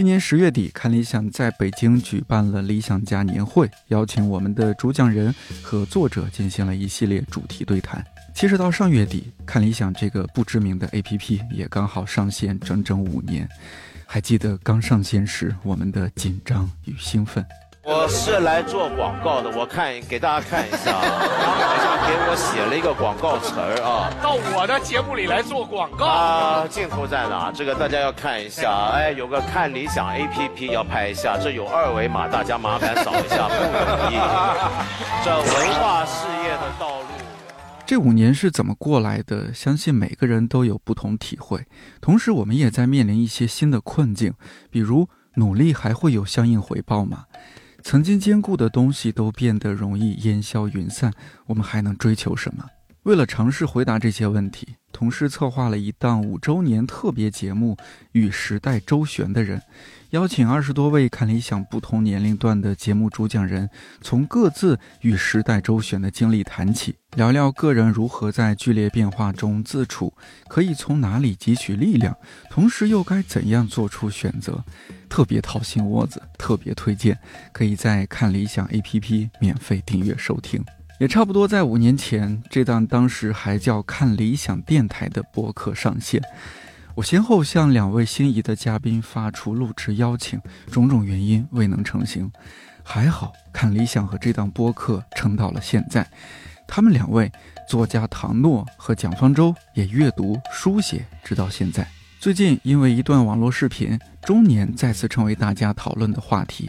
今年十月底，看理想在北京举办了理想家年会，邀请我们的主讲人和作者进行了一系列主题对谈。其实到上月底，看理想这个不知名的 APP 也刚好上线整整五年。还记得刚上线时我们的紧张与兴奋。我是来做广告的，我看给大家看一下，他们好像给我写了一个广告词儿啊，到我的节目里来做广告啊，镜头在哪？这个大家要看一下，哎，有个看理想 APP 要拍一下，这有二维码，大家麻烦扫一下，不容易。这文化事业的道路。这五年是怎么过来的？相信每个人都有不同体会。同时，我们也在面临一些新的困境，比如努力还会有相应回报吗？曾经坚固的东西都变得容易烟消云散，我们还能追求什么？为了尝试回答这些问题，同事策划了一档五周年特别节目《与时代周旋的人》，邀请二十多位看理想不同年龄段的节目主讲人，从各自与时代周旋的经历谈起，聊聊个人如何在剧烈变化中自处，可以从哪里汲取力量，同时又该怎样做出选择，特别掏心窝子，特别推荐，可以在看理想 APP 免费订阅收听。也差不多在五年前，这档当时还叫“看理想电台”的播客上线。我先后向两位心仪的嘉宾发出录制邀请，种种原因未能成行。还好，看理想和这档播客撑到了现在。他们两位，作家唐诺和蒋方舟，也阅读书写，直到现在。最近因为一段网络视频，中年再次成为大家讨论的话题。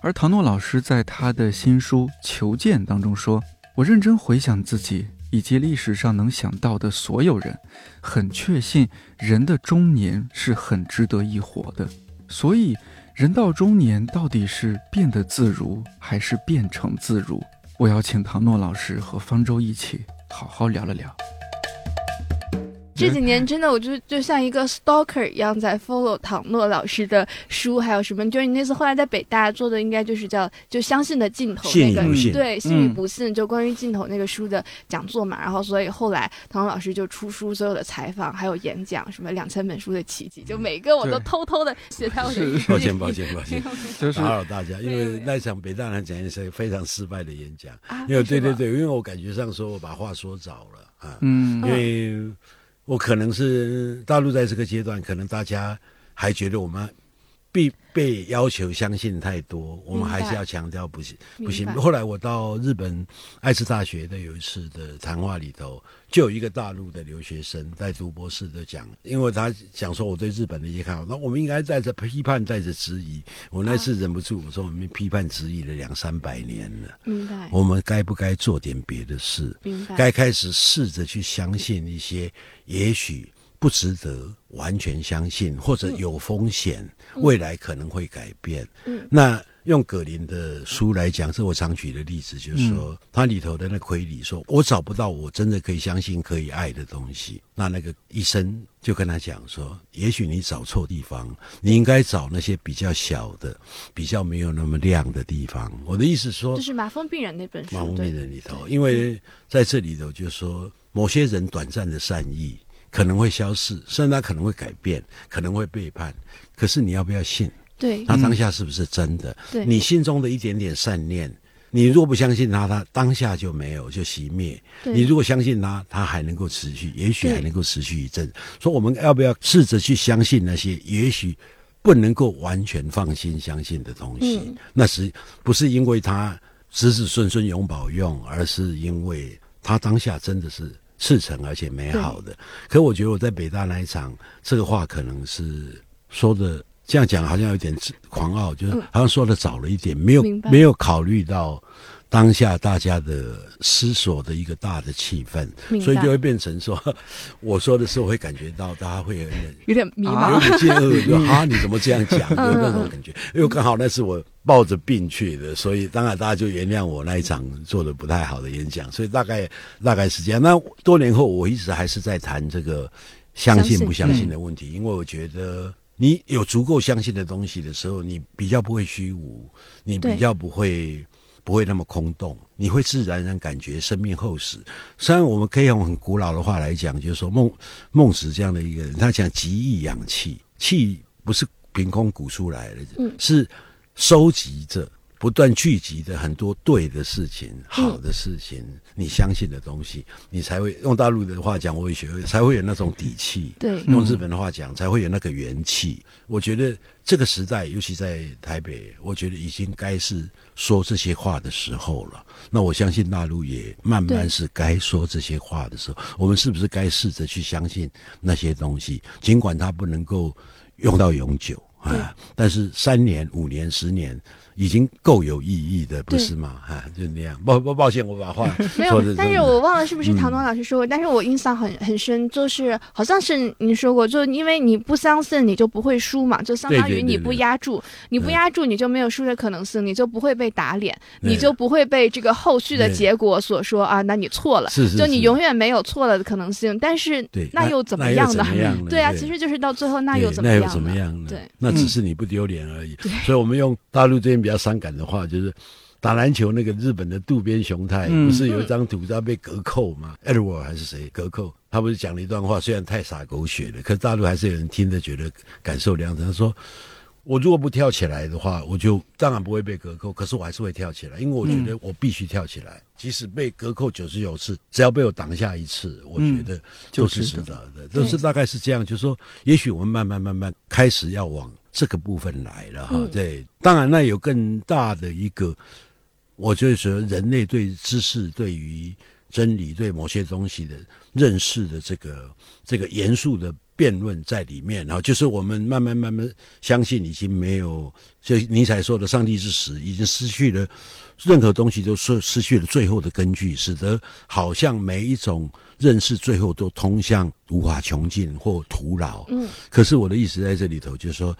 而唐诺老师在他的新书《求见》当中说。我认真回想自己以及历史上能想到的所有人，很确信人的中年是很值得一活的。所以，人到中年到底是变得自如，还是变成自如？我要请唐诺老师和方舟一起好好聊了聊。这几年真的，我就就像一个 stalker 一样在 follow 唐诺老师的书，还有什么？就是你那次后来在北大做的，应该就是叫就相信的镜头那个，对，信与不信，就关于镜头那个书的讲座嘛。然后所以后来唐诺老师就出书，所有的采访还有演讲，什么两千本书的奇迹，就每个我都偷偷的写在我的。抱歉抱歉抱歉，打扰大家，因为那场北大来讲是非常失败的演讲。因为对对对，因为我感觉上说我把话说早了啊，嗯，因为。我可能是大陆在这个阶段，可能大家还觉得我们必被要求相信太多，我们还是要强调不行不行。后来我到日本爱知大学的有一次的谈话里头。就有一个大陆的留学生在读博士的讲，因为他讲说我对日本的一些看法，那我们应该在这批判，在这质疑。我那次忍不住我说，我们批判质疑了两三百年了，明白？我们该不该做点别的事？明白？该开始试着去相信一些也许不值得完全相信，或者有风险，未来可能会改变。嗯，那。用葛林的书来讲，是我常举的例子，就是说，他里头的那奎理说：“我找不到我真的可以相信、可以爱的东西。”那那个医生就跟他讲说：“也许你找错地方，你应该找那些比较小的、比较没有那么亮的地方。”我的意思说，就是马蜂病人那本书，马蜂病人里头，因为在这里头就是说，某些人短暂的善意可能会消逝，甚至他可能会改变，可能会背叛。可是你要不要信？对，他当下是不是真的？对，你心中的一点点善念，你若不相信他，他当下就没有，就熄灭。你如果相信他，他还能够持续，也许还能够持续一阵。说我们要不要试着去相信那些也许不能够完全放心相信的东西？那是不是因为他子子孙孙永保用，而是因为他当下真的是赤诚而且美好的？可我觉得我在北大那一场，这个话可能是说的。这样讲好像有点狂傲，就是好像说的早了一点，没有没有考虑到当下大家的思索的一个大的气氛，所以就会变成说，我说的时候会感觉到大家会有点有点迷茫，有点介恶，就 啊你怎么这样讲的那种感觉。因为刚好那是我抱着病去的，所以当然大家就原谅我那一场做的不太好的演讲。所以大概大概是这样。那多年后，我一直还是在谈这个相信不相信的问题，因为我觉得你有足够相信的东西的时候，你比较不会虚无，你比较不会。不会那么空洞，你会自然然感觉生命厚实。虽然我们可以用很古老的话来讲，就是说孟孟子这样的一个人，他讲极易养气，气不是凭空鼓出来的，是收集着。不断聚集的很多对的事情、好的事情，你相信的东西，你才会用大陆的话讲，我也学会才会有那种底气。对，用日本的话讲，才会有那个元气。我觉得这个时代，尤其在台北，我觉得已经该是说这些话的时候了。那我相信大陆也慢慢是该说这些话的时候。我们是不是该试着去相信那些东西？尽管它不能够用到永久啊，但是三年、五年、十年。已经够有意义的，不是吗？哈，就那样。抱抱抱歉，我把话 没有，但是我忘了是不是唐东老师说过，但是我印象很很深，就是好像是你说过，就因为你不相信，你就不会输嘛，就相当于你不压住，你不压住，你就没有输的可能性，你就不会被打脸，你就不会被这个后续的结果所说啊，那你错了，就你永远没有错了的可能性。但是那又怎么样呢？对啊，其实就是到最后那又怎么样？呢？对，那只是你不丢脸而已。所以我们用大陆这边。比较伤感的话，就是打篮球那个日本的渡边雄太，不是有一张图他被隔扣吗？Edward 还是谁隔扣？他不是讲了一段话，虽然太洒狗血了，可是大陆还是有人听着觉得感受良深。他说：“我如果不跳起来的话，我就当然不会被隔扣，可是我还是会跳起来，因为我觉得我必须跳起来，即使被隔扣九十九次，只要被我挡下一次，我觉得就是值得的。都是大概是这样，就是说，也许我们慢慢慢慢开始要往。”这个部分来了哈，对，当然那有更大的一个，我就是说人类对知识、对于真理、对某些东西的认识的这个这个严肃的辩论在里面，然后就是我们慢慢慢慢相信已经没有，就尼采说的上帝之死已经失去了任何东西，都失失去了最后的根据，使得好像每一种。认识最后都通向无法穷尽或徒劳。嗯，可是我的意思在这里头，就是说，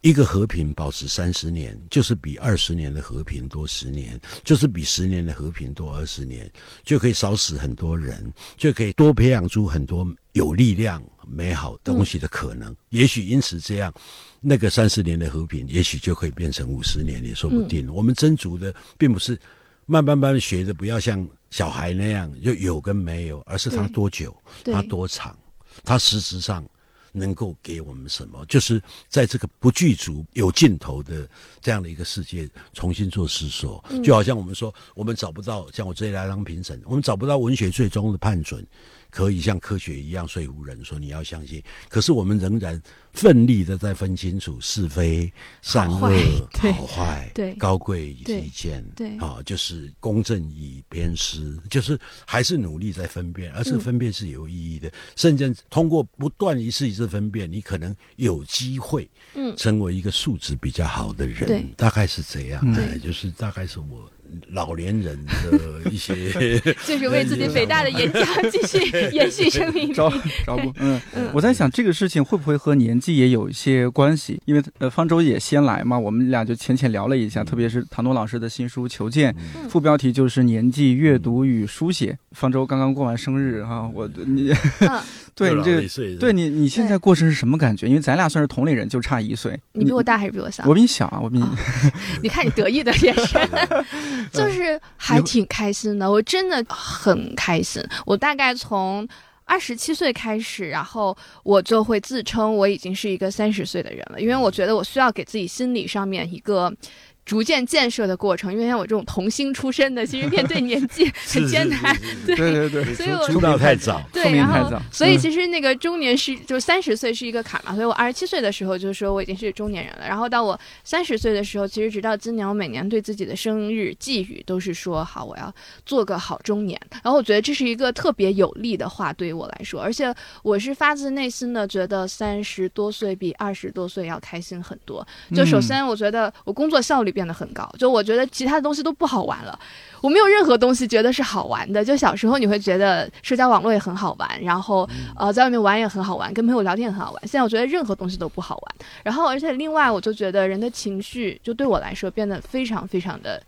一个和平保持三十年，就是比二十年的和平多十年，就是比十年的和平多二十年，就可以少死很多人，就可以多培养出很多有力量、美好东西的可能。也许因此这样，那个三十年的和平，也许就可以变成五十年也说不定。我们斟酌的并不是慢慢慢学的，不要像。小孩那样就有跟没有，而是他多久，他多长，他实质上能够给我们什么？就是在这个不具足、有尽头的这样的一个世界，重新做思索。就好像我们说，我们找不到像我这里来当评审，我们找不到文学最终的判准，可以像科学一样说服人说你要相信。可是我们仍然。奋力的在分清楚是非、善恶、好坏、对高贵与低贱，对啊，就是公正与偏私，就是还是努力在分辨，而这个分辨是有意义的。甚至通过不断一次一次分辨，你可能有机会，嗯，成为一个素质比较好的人，大概是这样。对，就是大概是我。老年人的一些，就是为自己 北大的演讲继续 延续生命力。招招不？嗯，我在想这个事情会不会和年纪也有一些关系？因为呃，方舟也先来嘛，我们俩就浅浅聊了一下。特别是唐东老师的新书《求见》，副标题就是“年纪、阅读与书写”。方舟刚刚过完生日哈，我你。对你这个，对你你现在过生是什么感觉？因为咱俩算是同龄人，就差一岁。你比我大还是比我小？我比你小啊，我比你。你看你得意的眼神，就是还挺开心的。我真的很开心。我大概从二十七岁开始，然后我就会自称我已经是一个三十岁的人了，因为我觉得我需要给自己心理上面一个。逐渐建设的过程，因为像我这种童星出身的，其实面对年纪 很艰难。对对对，所以我出道太早，对，然后所以其实那个中年是就三十岁是一个坎嘛，所以我二十七岁的时候就说我已经是中年人了。然后到我三十岁的时候，其实直到今年，我每年对自己的生日寄语都是说好，我要做个好中年。然后我觉得这是一个特别有利的话，对于我来说，而且我是发自内心的觉得三十多岁比二十多岁要开心很多。就首先我觉得我工作效率。变得很高。就我觉得其他的东西都不好玩了，我没有任何东西觉得是好玩的。就小时候你会觉得社交网络也很好玩，然后呃在外面玩也很好玩，跟朋友聊天也很好玩。现在我觉得任何东西都不好玩。然后而且另外我就觉得人的情绪就对我来说变得非常非常的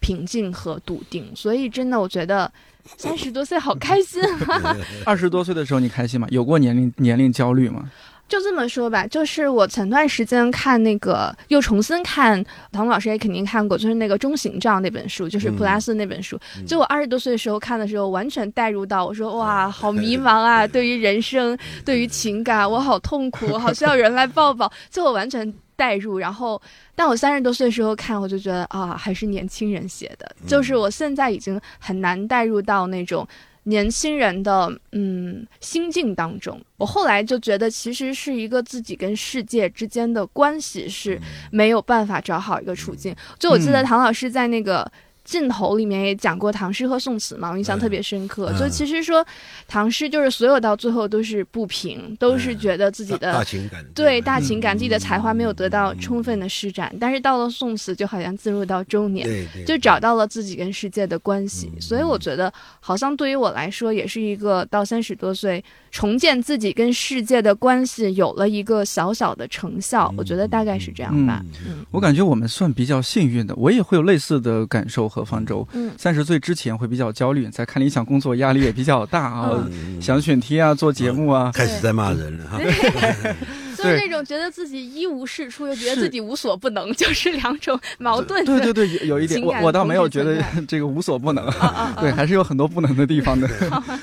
平静和笃定。所以真的我觉得三十多岁好开心。二十多岁的时候你开心吗？有过年龄年龄焦虑吗？就这么说吧，就是我前段时间看那个，又重新看，唐老师也肯定看过，就是那个《中行照》那本书，就是普拉斯那本书。就我二十多岁的时候看的时候，完全带入到，我说哇，好迷茫啊，对于人生，对于情感，我好痛苦，我好需要人来抱抱。就我完全带入，然后，但我三十多岁的时候看，我就觉得啊，还是年轻人写的，就是我现在已经很难带入到那种。年轻人的嗯心境当中，我后来就觉得，其实是一个自己跟世界之间的关系是没有办法找好一个处境。就我记得唐老师在那个。镜头里面也讲过唐诗和宋词嘛，我印象特别深刻。就其实说，唐诗就是所有到最后都是不平，都是觉得自己的大情感，对大情感，自己的才华没有得到充分的施展。但是到了宋词，就好像进入到中年，就找到了自己跟世界的关系。所以我觉得，好像对于我来说，也是一个到三十多岁重建自己跟世界的关系，有了一个小小的成效。我觉得大概是这样吧。我感觉我们算比较幸运的，我也会有类似的感受和。方舟，三十岁之前会比较焦虑，在看理想工作压力也比较大啊，想选题啊，做节目啊，开始在骂人了哈。就是那种觉得自己一无是处，又觉得自己无所不能，就是两种矛盾。对对对，有一点，我我倒没有觉得 这个无所不能，对，还是有很多不能的地方的。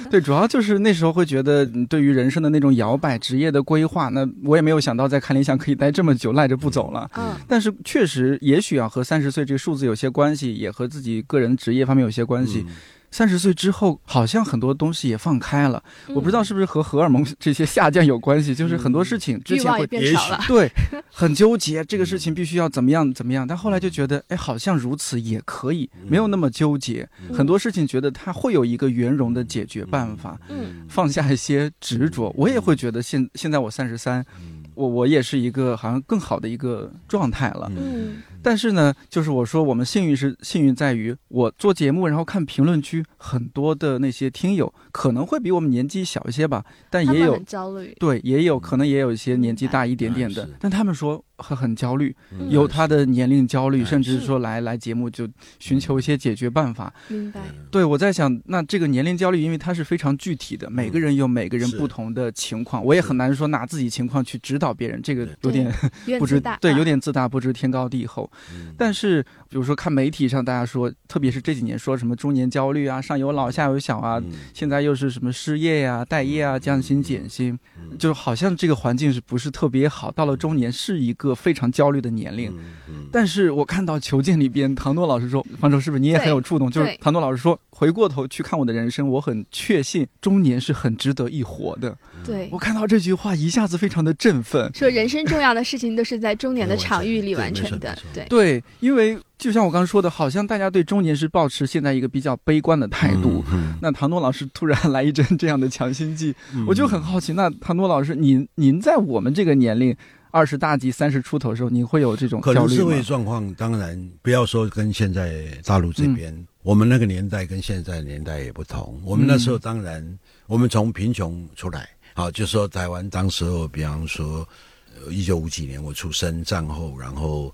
对，主要就是那时候会觉得，对于人生的那种摇摆、职业的规划，那我也没有想到在看理想可以待这么久，赖着不走了。嗯，但是确实，也许啊，和三十岁这个数字有些关系，也和自己个人职业方面有些关系。三十岁之后，好像很多东西也放开了。我不知道是不是和荷尔蒙这些下降有关系，就是很多事情之前会变少了，对，很纠结，这个事情必须要怎么样怎么样。但后来就觉得，哎，好像如此也可以，没有那么纠结。很多事情觉得它会有一个圆融的解决办法。嗯，放下一些执着，我也会觉得现现在我三十三。我我也是一个好像更好的一个状态了，嗯，但是呢，就是我说我们幸运是幸运在于我做节目，然后看评论区很多的那些听友可能会比我们年纪小一些吧，但也有焦虑，对，也有可能也有一些年纪大一点点的，但他们说。很很焦虑，有他的年龄焦虑，甚至说来来节目就寻求一些解决办法。明白。对，我在想，那这个年龄焦虑，因为它是非常具体的，每个人有每个人不同的情况，我也很难说拿自己情况去指导别人，这个有点 不知对，有点自大，不知天高地厚。但是，比如说看媒体上大家说，特别是这几年说什么中年焦虑啊，上有老下有小啊，现在又是什么失业呀、待业啊、降薪减薪，就好像这个环境是不是特别好？到了中年是一个。个非常焦虑的年龄，但是我看到求见里边，唐诺老师说，方舟是不是你也很有触动？就是唐诺老师说，回过头去看我的人生，我很确信中年是很值得一活的。对我看到这句话，一下子非常的振奋。说人生重要的事情都是在中年的场域里完成的。对对，因为就像我刚刚说的，好像大家对中年是保持现在一个比较悲观的态度。那唐诺老师突然来一针这样的强心剂，我就很好奇。那唐诺老师，您您在我们这个年龄？二十大几、三十出头的时候，您会有这种可能社会状况？当然，不要说跟现在大陆这边，我们那个年代跟现在年代也不同。我们那时候当然，我们从贫穷出来，好，就说台湾当时候，比方说，一九五几年我出生，战后，然后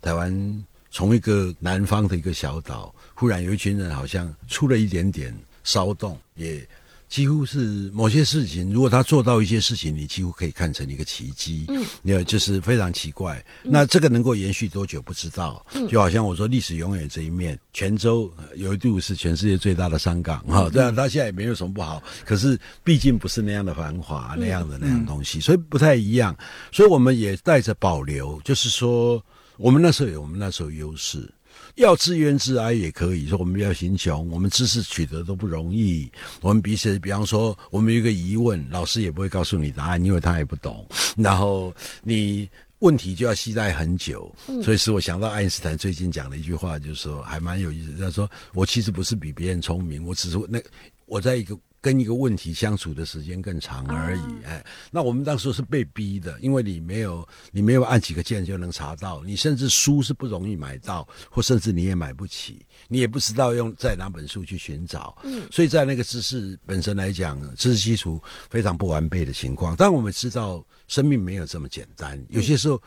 台湾从一个南方的一个小岛，忽然有一群人好像出了一点点骚动，也。几乎是某些事情，如果他做到一些事情，你几乎可以看成一个奇迹。嗯，那就是非常奇怪。那这个能够延续多久不知道？就好像我说历史永远这一面，泉州有一度是全世界最大的商港哈，这样它现在也没有什么不好。可是毕竟不是那样的繁华那样的那样东西，所以不太一样。所以我们也带着保留，就是说我们那时候有我们那时候优势。要自怨自哀也可以说，我们比较贫穷，我们知识取得都不容易。我们彼此，比方说，我们有一个疑问，老师也不会告诉你答案，因为他也不懂。然后你问题就要期待很久，所以使我想到爱因斯坦最近讲的一句话，就是说还蛮有意思。他说：“我其实不是比别人聪明，我只是那我在一个。”跟一个问题相处的时间更长而已。哎，那我们当时是被逼的，因为你没有你没有按几个键就能查到，你甚至书是不容易买到，或甚至你也买不起，你也不知道用在哪本书去寻找。嗯，所以在那个知识本身来讲，知识基础非常不完备的情况，但我们知道生命没有这么简单，有些时候。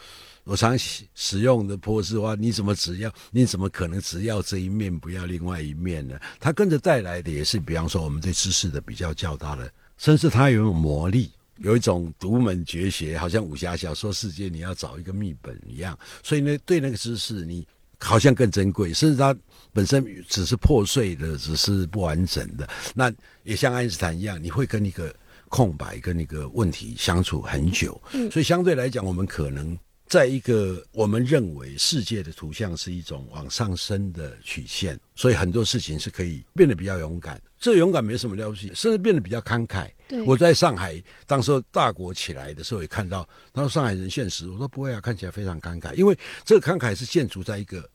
我常使用的破事话，你怎么只要？你怎么可能只要这一面，不要另外一面呢？它跟着带来的也是，比方说我们对知识的比较较大的，甚至它有种魔力，有一种独门绝学，好像武侠小说世界你要找一个秘本一样。所以呢，对那个知识，你好像更珍贵，甚至它本身只是破碎的，只是不完整的。那也像爱因斯坦一样，你会跟一个空白、跟一个问题相处很久。嗯，所以相对来讲，我们可能。在一个我们认为世界的图像是一种往上升的曲线，所以很多事情是可以变得比较勇敢。这勇敢没什么了不起，甚至变得比较慷慨。我在上海，当时大国起来的时候也看到，他说上海人现实，我说不会啊，看起来非常慷慨，因为这个慷慨是建筑在一个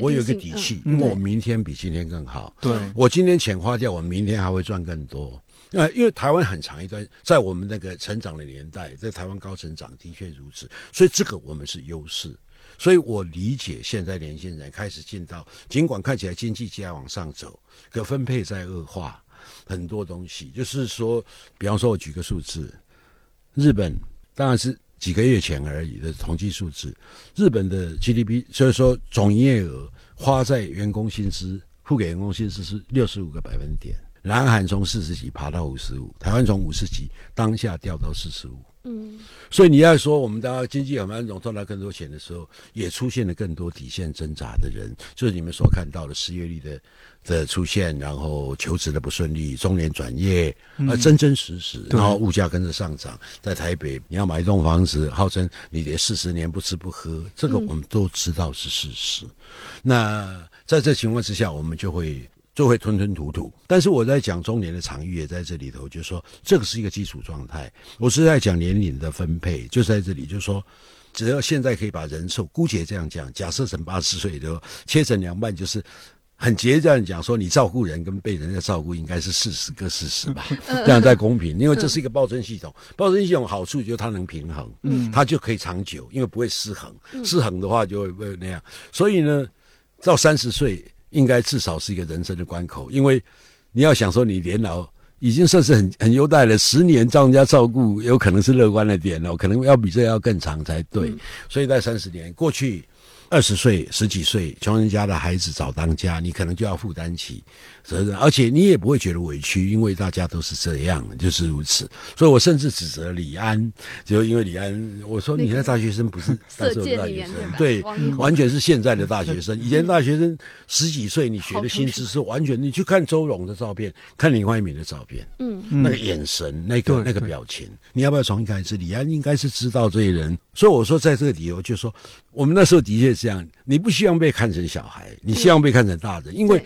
我有一个底气，因为我明天比今天更好。对我今天钱花掉，我明天还会赚更多。那因为台湾很长一段，在我们那个成长的年代，在台湾高成长的确如此，所以这个我们是优势。所以我理解现在年轻人开始进到，尽管看起来经济在往上走，可分配在恶化，很多东西就是说，比方说我举个数字，日本当然是几个月前而已的统计数字，日本的 GDP，所以说总营业额花在员工薪资付给员工薪资是六十五个百分点。南韩从四十几爬到五十五，台湾从五十几当下掉到四十五。嗯，所以你要说我们当经济很繁荣，赚到更多钱的时候，也出现了更多底线挣扎的人，就是你们所看到的失业率的的出现，然后求职的不顺利，中年转业，啊，真真实实，然后物价跟着上涨，在台北你要买一栋房子，号称你得四十年不吃不喝，这个我们都知道是事实。那在这情况之下，我们就会。就会吞吞吐吐，但是我在讲中年的场域也在这里头，就是说这个是一个基础状态。我是在讲年龄的分配，就在这里，就是说，只要现在可以把人寿姑且这样讲，假设成八十岁的切成两半，就是很直接这样讲，说你照顾人跟被人家照顾应该是四十个四十吧，这样才公平。因为这是一个暴增系统，暴增系统好处就是它能平衡，嗯，它就可以长久，因为不会失衡，失衡的话就会那样。所以呢，到三十岁。应该至少是一个人生的关口，因为你要想说你年老已经算是很很优待了，十年照人家照顾，有可能是乐观的点了，可能要比这要更长才对。所以在三十年过去。二十岁、十几岁，穷人家的孩子早当家，你可能就要负担起责任，而且你也不会觉得委屈，因为大家都是这样，就是如此。所以我甚至指责李安，就因为李安，我说你那大学生不是 色戒大学生，对，完全是现在的大学生。以前大学生十几岁，你学的新知识完全，你去看周荣的照片，看林怀民的照片，嗯，那个眼神，那个那个表情，你要不要重新开始？李安应该是知道这些人，所以我说在这个理由，就说我们那时候的确是。这样，你不希望被看成小孩，你希望被看成大人，因为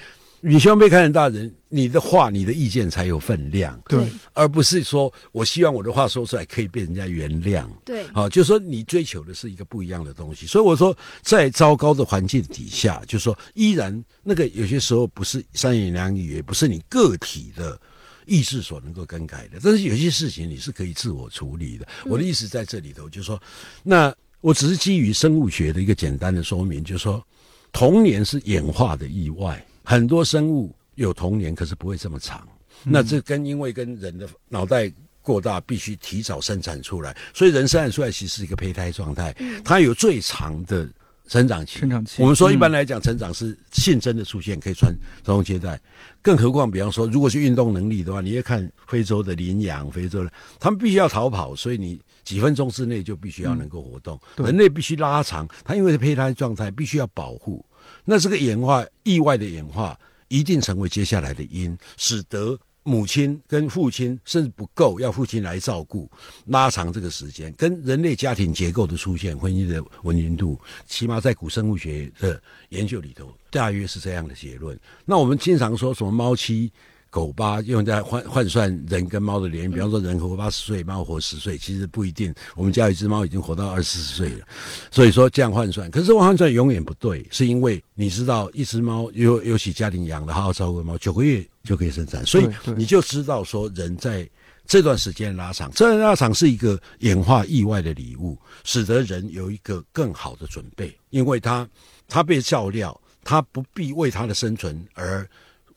你希望被看成大人，你的话、你的意见才有分量，对，而不是说我希望我的话说出来可以被人家原谅，对，好，就是说你追求的是一个不一样的东西。所以我说，在糟糕的环境底下，就是说依然那个有些时候不是三言两语，也不是你个体的意志所能够更改的，但是有些事情你是可以自我处理的。我的意思在这里头，就是说那。我只是基于生物学的一个简单的说明，就是说，童年是演化的意外，很多生物有童年，可是不会这么长。那这跟因为跟人的脑袋过大，必须提早生产出来，所以人生产出来其实是一个胚胎状态，它有最长的成长期。成长期，我们说一般来讲，成长是性征的出现，可以传传宗接代。更何况，比方说，如果是运动能力的话，你要看非洲的羚羊，非洲的他们必须要逃跑，所以你。几分钟之内就必须要能够活动，人类必须拉长，它因为是胚胎状态，必须要保护。那这个演化意外的演化，一定成为接下来的因，使得母亲跟父亲甚至不够，要父亲来照顾，拉长这个时间，跟人类家庭结构的出现，婚姻的稳定度，起码在古生物学的研究里头，大约是这样的结论。那我们经常说什么猫妻？狗巴用在换换算人跟猫的年龄，比方说人活八十岁，猫活十岁，其实不一定。我们家有一只猫已经活到二十四岁了，所以说这样换算，可是换算永远不对，是因为你知道，一只猫尤尤其家庭养的好好照顾猫，九个月就可以生产，所以你就知道说人在这段时间拉长，这段拉长是一个演化意外的礼物，使得人有一个更好的准备，因为他他被照料，他不必为他的生存而。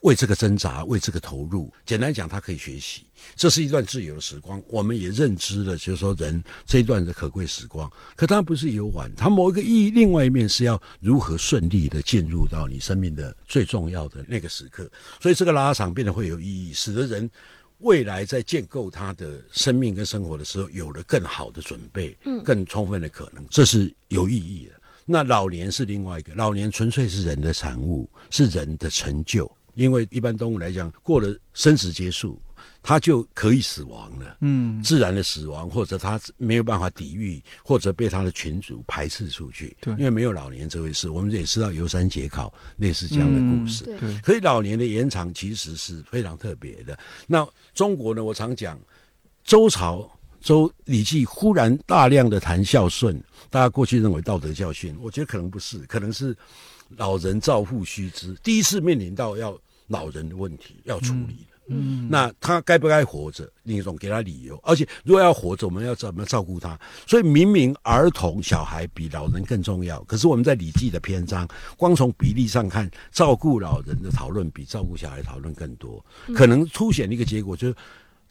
为这个挣扎，为这个投入。简单讲，他可以学习，这是一段自由的时光。我们也认知了，就是说人这一段的可贵时光。可它不是游玩，它某一个意义，另外一面是要如何顺利的进入到你生命的最重要的那个时刻。所以这个拉长变得会有意义，使得人未来在建构他的生命跟生活的时候，有了更好的准备，嗯，更充分的可能，这是有意义的。那老年是另外一个，老年纯粹是人的产物，是人的成就。因为一般动物来讲，过了生死结束，它就可以死亡了。嗯，自然的死亡，或者它没有办法抵御，或者被它的群主排斥出去。对，因为没有老年这回事，我们也知道游山解考类似这样的故事。对，所以老年的延长其实是非常特别的。那中国呢？我常讲，周朝周礼记忽然大量的谈孝顺，大家过去认为道德教训，我觉得可能不是，可能是。老人照护须知，第一次面临到要老人的问题要处理嗯，那他该不该活着？另一种给他理由，而且如果要活着，我们要怎么照顾他？所以明明儿童小孩比老人更重要，可是我们在《礼记》的篇章，光从比例上看，照顾老人的讨论比照顾小孩讨论更多，可能凸显一个结果就是。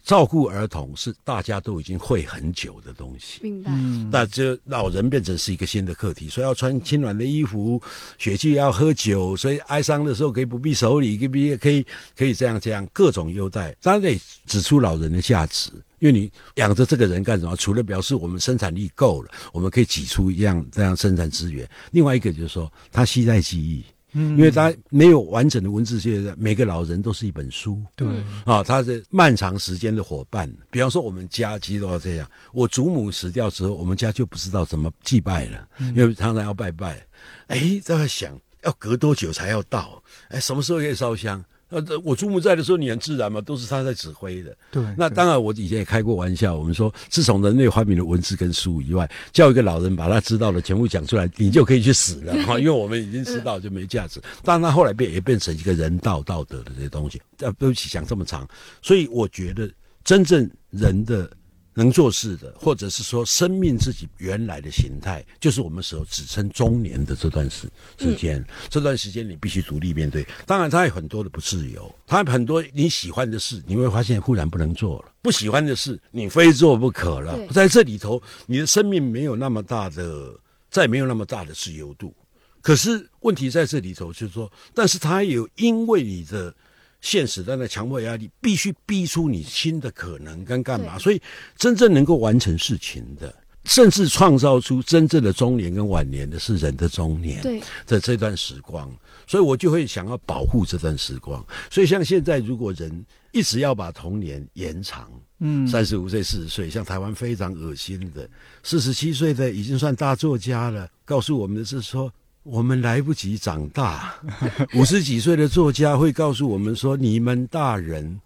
照顾儿童是大家都已经会很久的东西，明白？那这老人变成是一个新的课题，所以要穿轻软的衣服，血气要喝酒，所以哀伤的时候可以不必手礼，可以可以可以这样这样各种优待。当然得指出老人的价值，因为你养着这个人干什么？除了表示我们生产力够了，我们可以挤出一样这样生产资源。另外一个就是说，他携带记忆。嗯，因为他没有完整的文字记录，每个老人都是一本书。对，啊，他是漫长时间的伙伴。比方说，我们家其实都要这样。我祖母死掉之后，我们家就不知道怎么祭拜了，因为常常要拜拜。哎，在想要隔多久才要到？哎，什么时候可以烧香？呃，我祖母在的时候，你很自然嘛，都是他在指挥的。对，那当然，我以前也开过玩笑，我们说，自从人类发明了文字跟书以外，叫一个老人把他知道的全部讲出来，你就可以去死了哈，因为我们已经知道就没价值。但他后来变也变成一个人道道德的这些东西。呃，对不起，讲这么长，所以我觉得真正人的。能做事的，或者是说生命自己原来的形态，就是我们所指称中年的这段时时间。这段时间你必须独立面对。当然，他有很多的不自由，他很多你喜欢的事，你会发现忽然不能做了；不喜欢的事，你非做不可了。在这里头，你的生命没有那么大的，再没有那么大的自由度。可是问题在这里头，就是说，但是他有因为你的。现实的那强迫压力，必须逼出你新的可能跟干嘛？所以真正能够完成事情的，甚至创造出真正的中年跟晚年的是人的中年。对，的这段时光，所以我就会想要保护这段时光。所以像现在，如果人一直要把童年延长，嗯，三十五岁、四十岁，像台湾非常恶心的，四十七岁的已经算大作家了，告诉我们的是说。我们来不及长大，五十几岁的作家会告诉我们说：“你们大人。”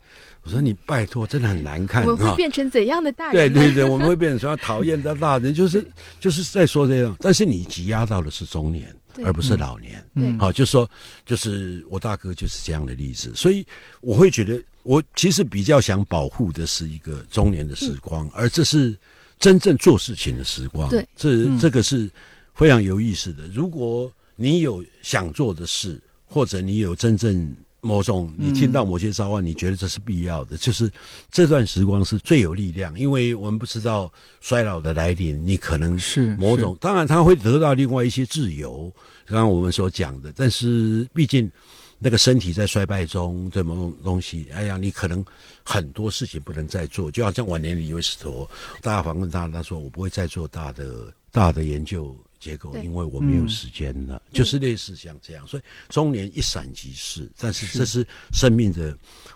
我说：“你拜托，真的很难看。”我们会变成怎样的大人？对对对，我们会变成什么讨厌的大人？就是就是在说这样。但是你挤压到的是中年，而不是老年。嗯，好，就说就是我大哥就是这样的例子。所以我会觉得，我其实比较想保护的是一个中年的时光，而这是真正做事情的时光。对，这这个是。非常有意思的，如果你有想做的事，或者你有真正某种你听到某些召唤，你觉得这是必要的，就是这段时光是最有力量，因为我们不知道衰老的来临，你可能是某种，当然他会得到另外一些自由，刚刚我们所讲的，但是毕竟那个身体在衰败中，这某种东西，哎呀，你可能很多事情不能再做，就好像晚年李维斯陀，大家访问他，他说我不会再做大的大的研究。结构，因为我没有时间了，就是类似像这样，所以中年一闪即逝。但是这是生命的，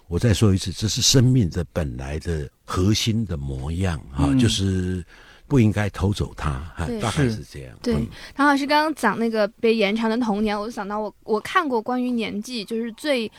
我再说一次，这是生命的本来的核心的模样啊，就是不应该偷走它，大概是这样。对，唐老师刚刚讲那个被延长的童年，我就想到我我看过关于年纪，就是最。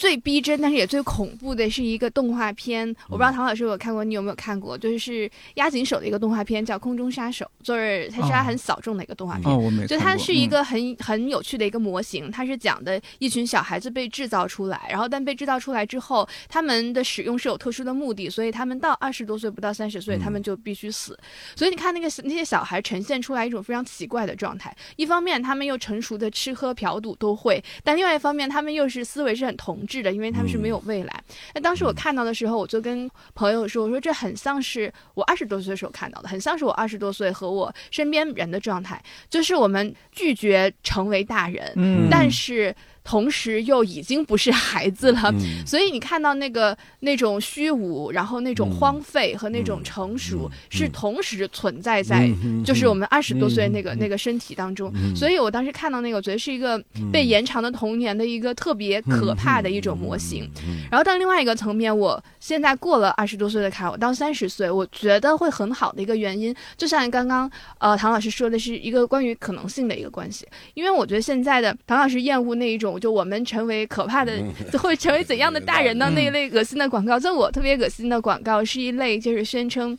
最逼真，但是也最恐怖的是一个动画片。我不知道唐老师有看过，你有没有看过？就是押井守的一个动画片，叫《空中杀手》，就是它是它很小众的一个动画片。哦，我没就它是一个很很有趣的一个模型，它是讲的一群小孩子被制造出来，然后但被制造出来之后，他们的使用是有特殊的目的，所以他们到二十多岁不到三十岁，他们就必须死。所以你看那个那些小孩呈现出来一种非常奇怪的状态，一方面他们又成熟的吃喝嫖赌都会，但另外一方面他们又是思维是很同质的，因为他们是没有未来。那当时我看到的时候，我就跟朋友说：“我说这很像是我二十多岁的时候看到的，很像是我二十多岁和我身边人的状态，就是我们拒绝成为大人，但是。”同时又已经不是孩子了，所以你看到那个那种虚无，然后那种荒废和那种成熟是同时存在在，就是我们二十多岁那个那个身体当中。所以我当时看到那个，我觉得是一个被延长的童年的一个特别可怕的一种模型。然后到另外一个层面，我现在过了二十多岁的坎，我到三十岁，我觉得会很好的一个原因，就像刚刚呃唐老师说的是一个关于可能性的一个关系，因为我觉得现在的唐老师厌恶那一种。就我们成为可怕的，会成为怎样的大人呢？那一类恶心的广告，就我特别恶心的广告是一类，就是宣称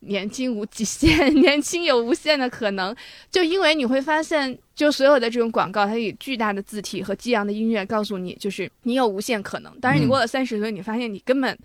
年轻无极限，年轻有无限的可能。就因为你会发现，就所有的这种广告，它以巨大的字体和激昂的音乐告诉你，就是你有无限可能。但是你过了三十岁，你发现你根本。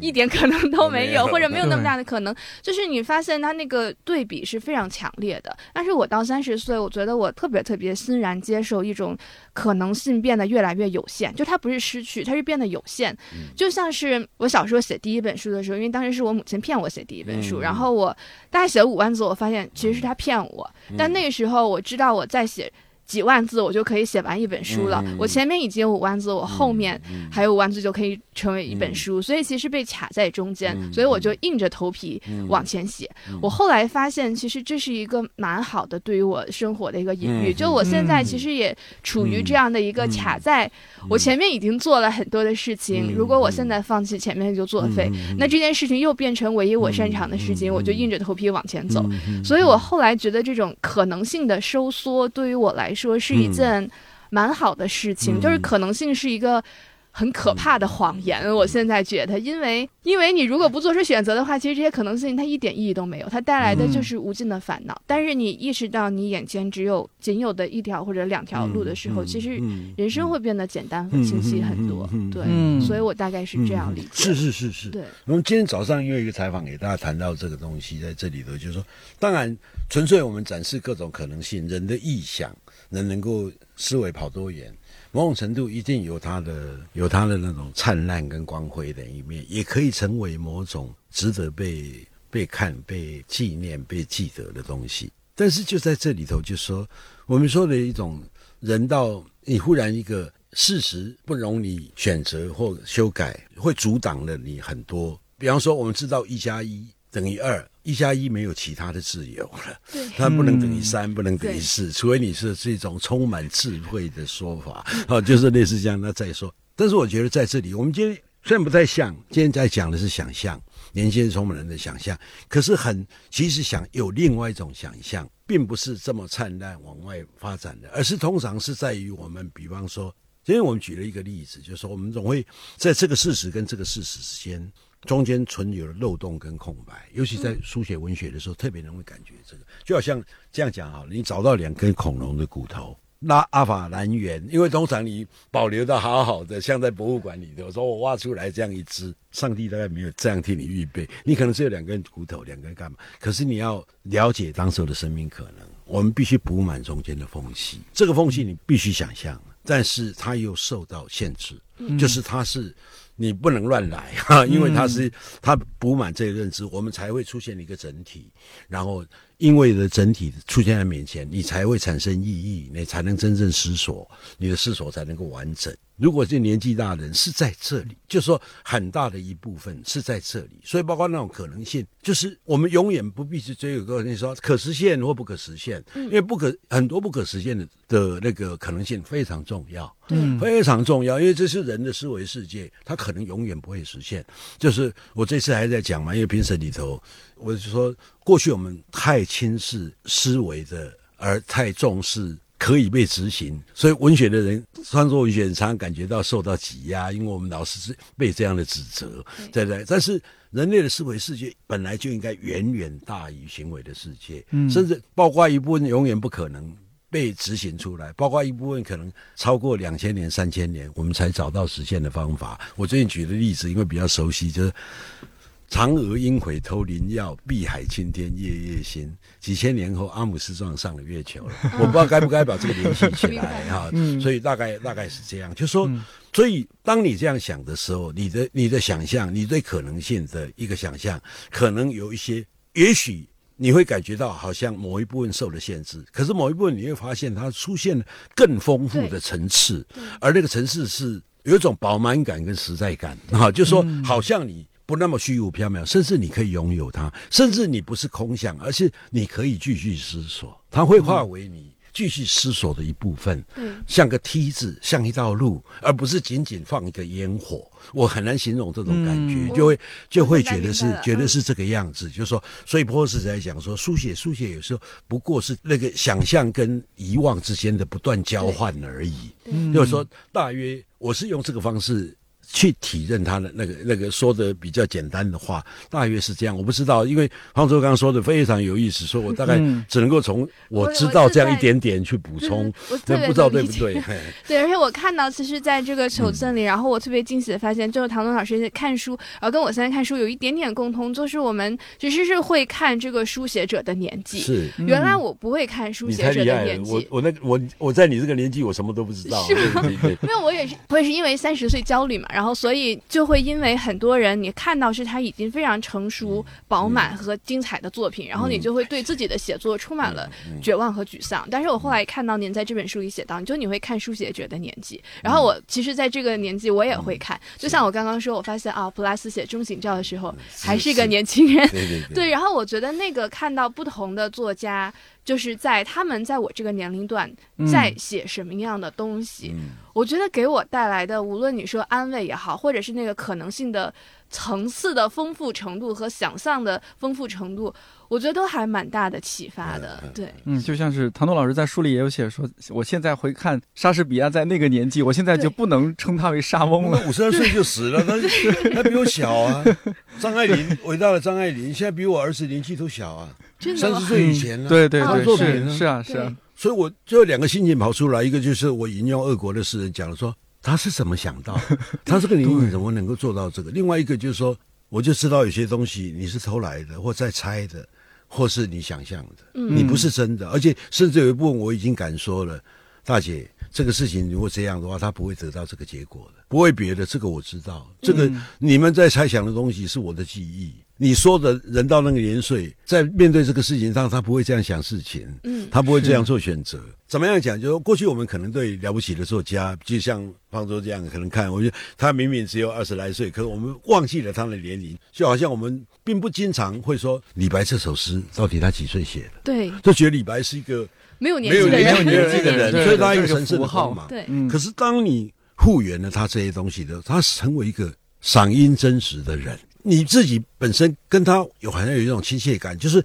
一点可能都没有，或者没有那么大的可能。就是你发现他那个对比是非常强烈的。但是我到三十岁，我觉得我特别特别欣然接受一种可能性变得越来越有限。就它不是失去，它是变得有限。就像是我小时候写第一本书的时候，因为当时是我母亲骗我写第一本书，然后我大概写了五万字，我发现其实是他骗我。但那个时候我知道我在写。几万字我就可以写完一本书了。我前面已经有五万字，我后面还有五万字就可以成为一本书。所以其实被卡在中间，所以我就硬着头皮往前写。我后来发现，其实这是一个蛮好的对于我生活的一个隐喻。就我现在其实也处于这样的一个卡在，我前面已经做了很多的事情。如果我现在放弃，前面就作废，那这件事情又变成唯一我擅长的事情，我就硬着头皮往前走。所以我后来觉得这种可能性的收缩，对于我来。说是一件蛮好的事情，就是可能性是一个很可怕的谎言。我现在觉得，因为因为你如果不做出选择的话，其实这些可能性它一点意义都没有，它带来的就是无尽的烦恼。但是你意识到你眼前只有仅有的一条或者两条路的时候，其实人生会变得简单和清晰很多。对，所以我大概是这样理解。是是是是。对。我们今天早上因为一个采访给大家谈到这个东西，在这里头就是说，当然纯粹我们展示各种可能性，人的臆想。人能够思维跑多远，某种程度一定有它的有它的那种灿烂跟光辉的一面，也可以成为某种值得被被看、被纪念、被记得的东西。但是就在这里头，就说我们说的一种人道，你忽然一个事实不容你选择或修改，会阻挡了你很多。比方说，我们知道一加一等于二。一加一没有其他的自由了，它不能等于三，不能等于四，除非你是这种充满智慧的说法，哦，就是类似这样。那再说，但是我觉得在这里，我们今天虽然不太像，今天在讲的是想象，年轻人充满人的想象，可是很其实想有另外一种想象，并不是这么灿烂往外发展的，而是通常是在于我们，比方说，今天我们举了一个例子，就是说我们总会在这个事实跟这个事实之间。中间存有了漏洞跟空白，尤其在书写文学的时候，特别容易感觉这个，就好像这样讲哈，你找到两根恐龙的骨头，那阿法南猿，因为通常你保留的好好的，像在博物馆里头，说我挖出来这样一只，上帝大概没有这样替你预备，你可能只有两根骨头，两根干嘛？可是你要了解当时的生命可能，我们必须补满中间的缝隙，这个缝隙你必须想象，但是它又受到限制，就是它是。你不能乱来 哈，因为它是它补满这个认知，我们才会出现一个整体，然后因为的整体出现在面前，你才会产生意义，你才能真正思索，你的思索才能够完整。如果这年纪大的人是在这里，就说很大的一部分是在这里，所以包括那种可能性，就是我们永远不必去追有个你说可实现或不可实现，因为不可很多不可实现的的那个可能性非常重要，嗯，非常重要，因为这是人的思维世界，它可能永远不会实现。就是我这次还在讲嘛，因为评审里头，我就说过去我们太轻视思维的，而太重视。可以被执行。所以文学的人，创作文学人常常感觉到受到挤压，因为我们老是是被这样的指责，对不对？但是人类的思维世界本来就应该远远大于行为的世界，甚至包括一部分永远不可能。被执行出来，包括一部分可能超过两千年、三千年，我们才找到实现的方法。我最近举的例子，因为比较熟悉，就是嫦娥应悔偷灵药，碧海青天夜夜心。几千年后，阿姆斯壮上了月球了。我不知道该不该把这个联系起来哈。所以大概大概是这样，就说，所以当你这样想的时候，你的你的想象，你对可能性的一个想象，可能有一些，也许。你会感觉到好像某一部分受了限制，可是某一部分你会发现它出现了更丰富的层次，而那个层次是有一种饱满感跟实在感，哈，就说好像你不那么虚无缥缈，甚至你可以拥有它，甚至你不是空想，而是你可以继续思索，它会化为你。继续思索的一部分，嗯像个梯子，像一道路，而不是仅仅放一个烟火。我很难形容这种感觉，就会就会觉得是觉得是这个样子。就是说，所以波斯在讲说，书写书写有时候不过是那个想象跟遗忘之间的不断交换而已。就是说，大约我是用这个方式。去体认他的那个那个说的比较简单的话，大约是这样。我不知道，因为方舟刚说的非常有意思，说我大概只能够从我知道这样一点点去补充，我不知道对不对？对，而且我看到，其实在这个手册里，然后我特别惊喜的发现，就是唐东老师看书，然后跟我现在看书有一点点共通，就是我们其实是会看这个书写者的年纪。是，原来我不会看书写者的年纪。我我那我我在你这个年纪，我什么都不知道。是吗？因为我也是，我也是因为三十岁焦虑嘛，然后所以就会因为很多人你看到是他已经非常成熟、饱满和精彩的作品，然后你就会对自己的写作充满了绝望和沮丧。但是我后来看到您在这本书里写到，就你会看书写者的年纪，然后我其实在这个年纪我也会看，就像我刚刚说，我发现啊，普拉斯写《中醒照》的时候还是一个年轻人，对，然后我觉得那个看到不同的作家。就是在他们在我这个年龄段在写什么样的东西，我觉得给我带来的，无论你说安慰也好，或者是那个可能性的层次的丰富程度和想象的丰富程度，我觉得都还蛮大的启发的。对，嗯，就像是唐诺老师在书里也有写说，我现在回看莎士比亚在那个年纪，我现在就不能称他为莎翁了，五十二岁就死了，他他比我小啊。张爱玲，伟大的张爱玲，现在比我儿子年纪都小啊。三十岁以前呢？对对对，是是啊是啊，所以我就两个心情跑出来，一个就是我引用俄国的诗人讲了，说他是怎么想到，他这个年龄怎么能够做到这个？另外一个就是说，我就知道有些东西你是偷来的，或在猜的，或是你想象的，你不是真的，而且甚至有一部分我已经敢说了，大姐。这个事情如果这样的话，他不会得到这个结果的，不会别的。这个我知道，这个你们在猜想的东西是我的记忆。你说的人到那个年岁，在面对这个事情上，他不会这样想事情，嗯，他不会这样做选择。怎么样讲？就是过去我们可能对了不起的作家，就像方舟这样，可能看，我觉得他明明只有二十来岁，可是我们忘记了他的年龄，就好像我们并不经常会说李白这首诗到底他几岁写的？对，就觉得李白是一个。没有年纪的人，没有年纪的人，所以他一个城市的号嘛。对，可是当你复原了他这些东西的，他成为一个嗓音真实的人，你自己本身跟他有好像有一种亲切感，就是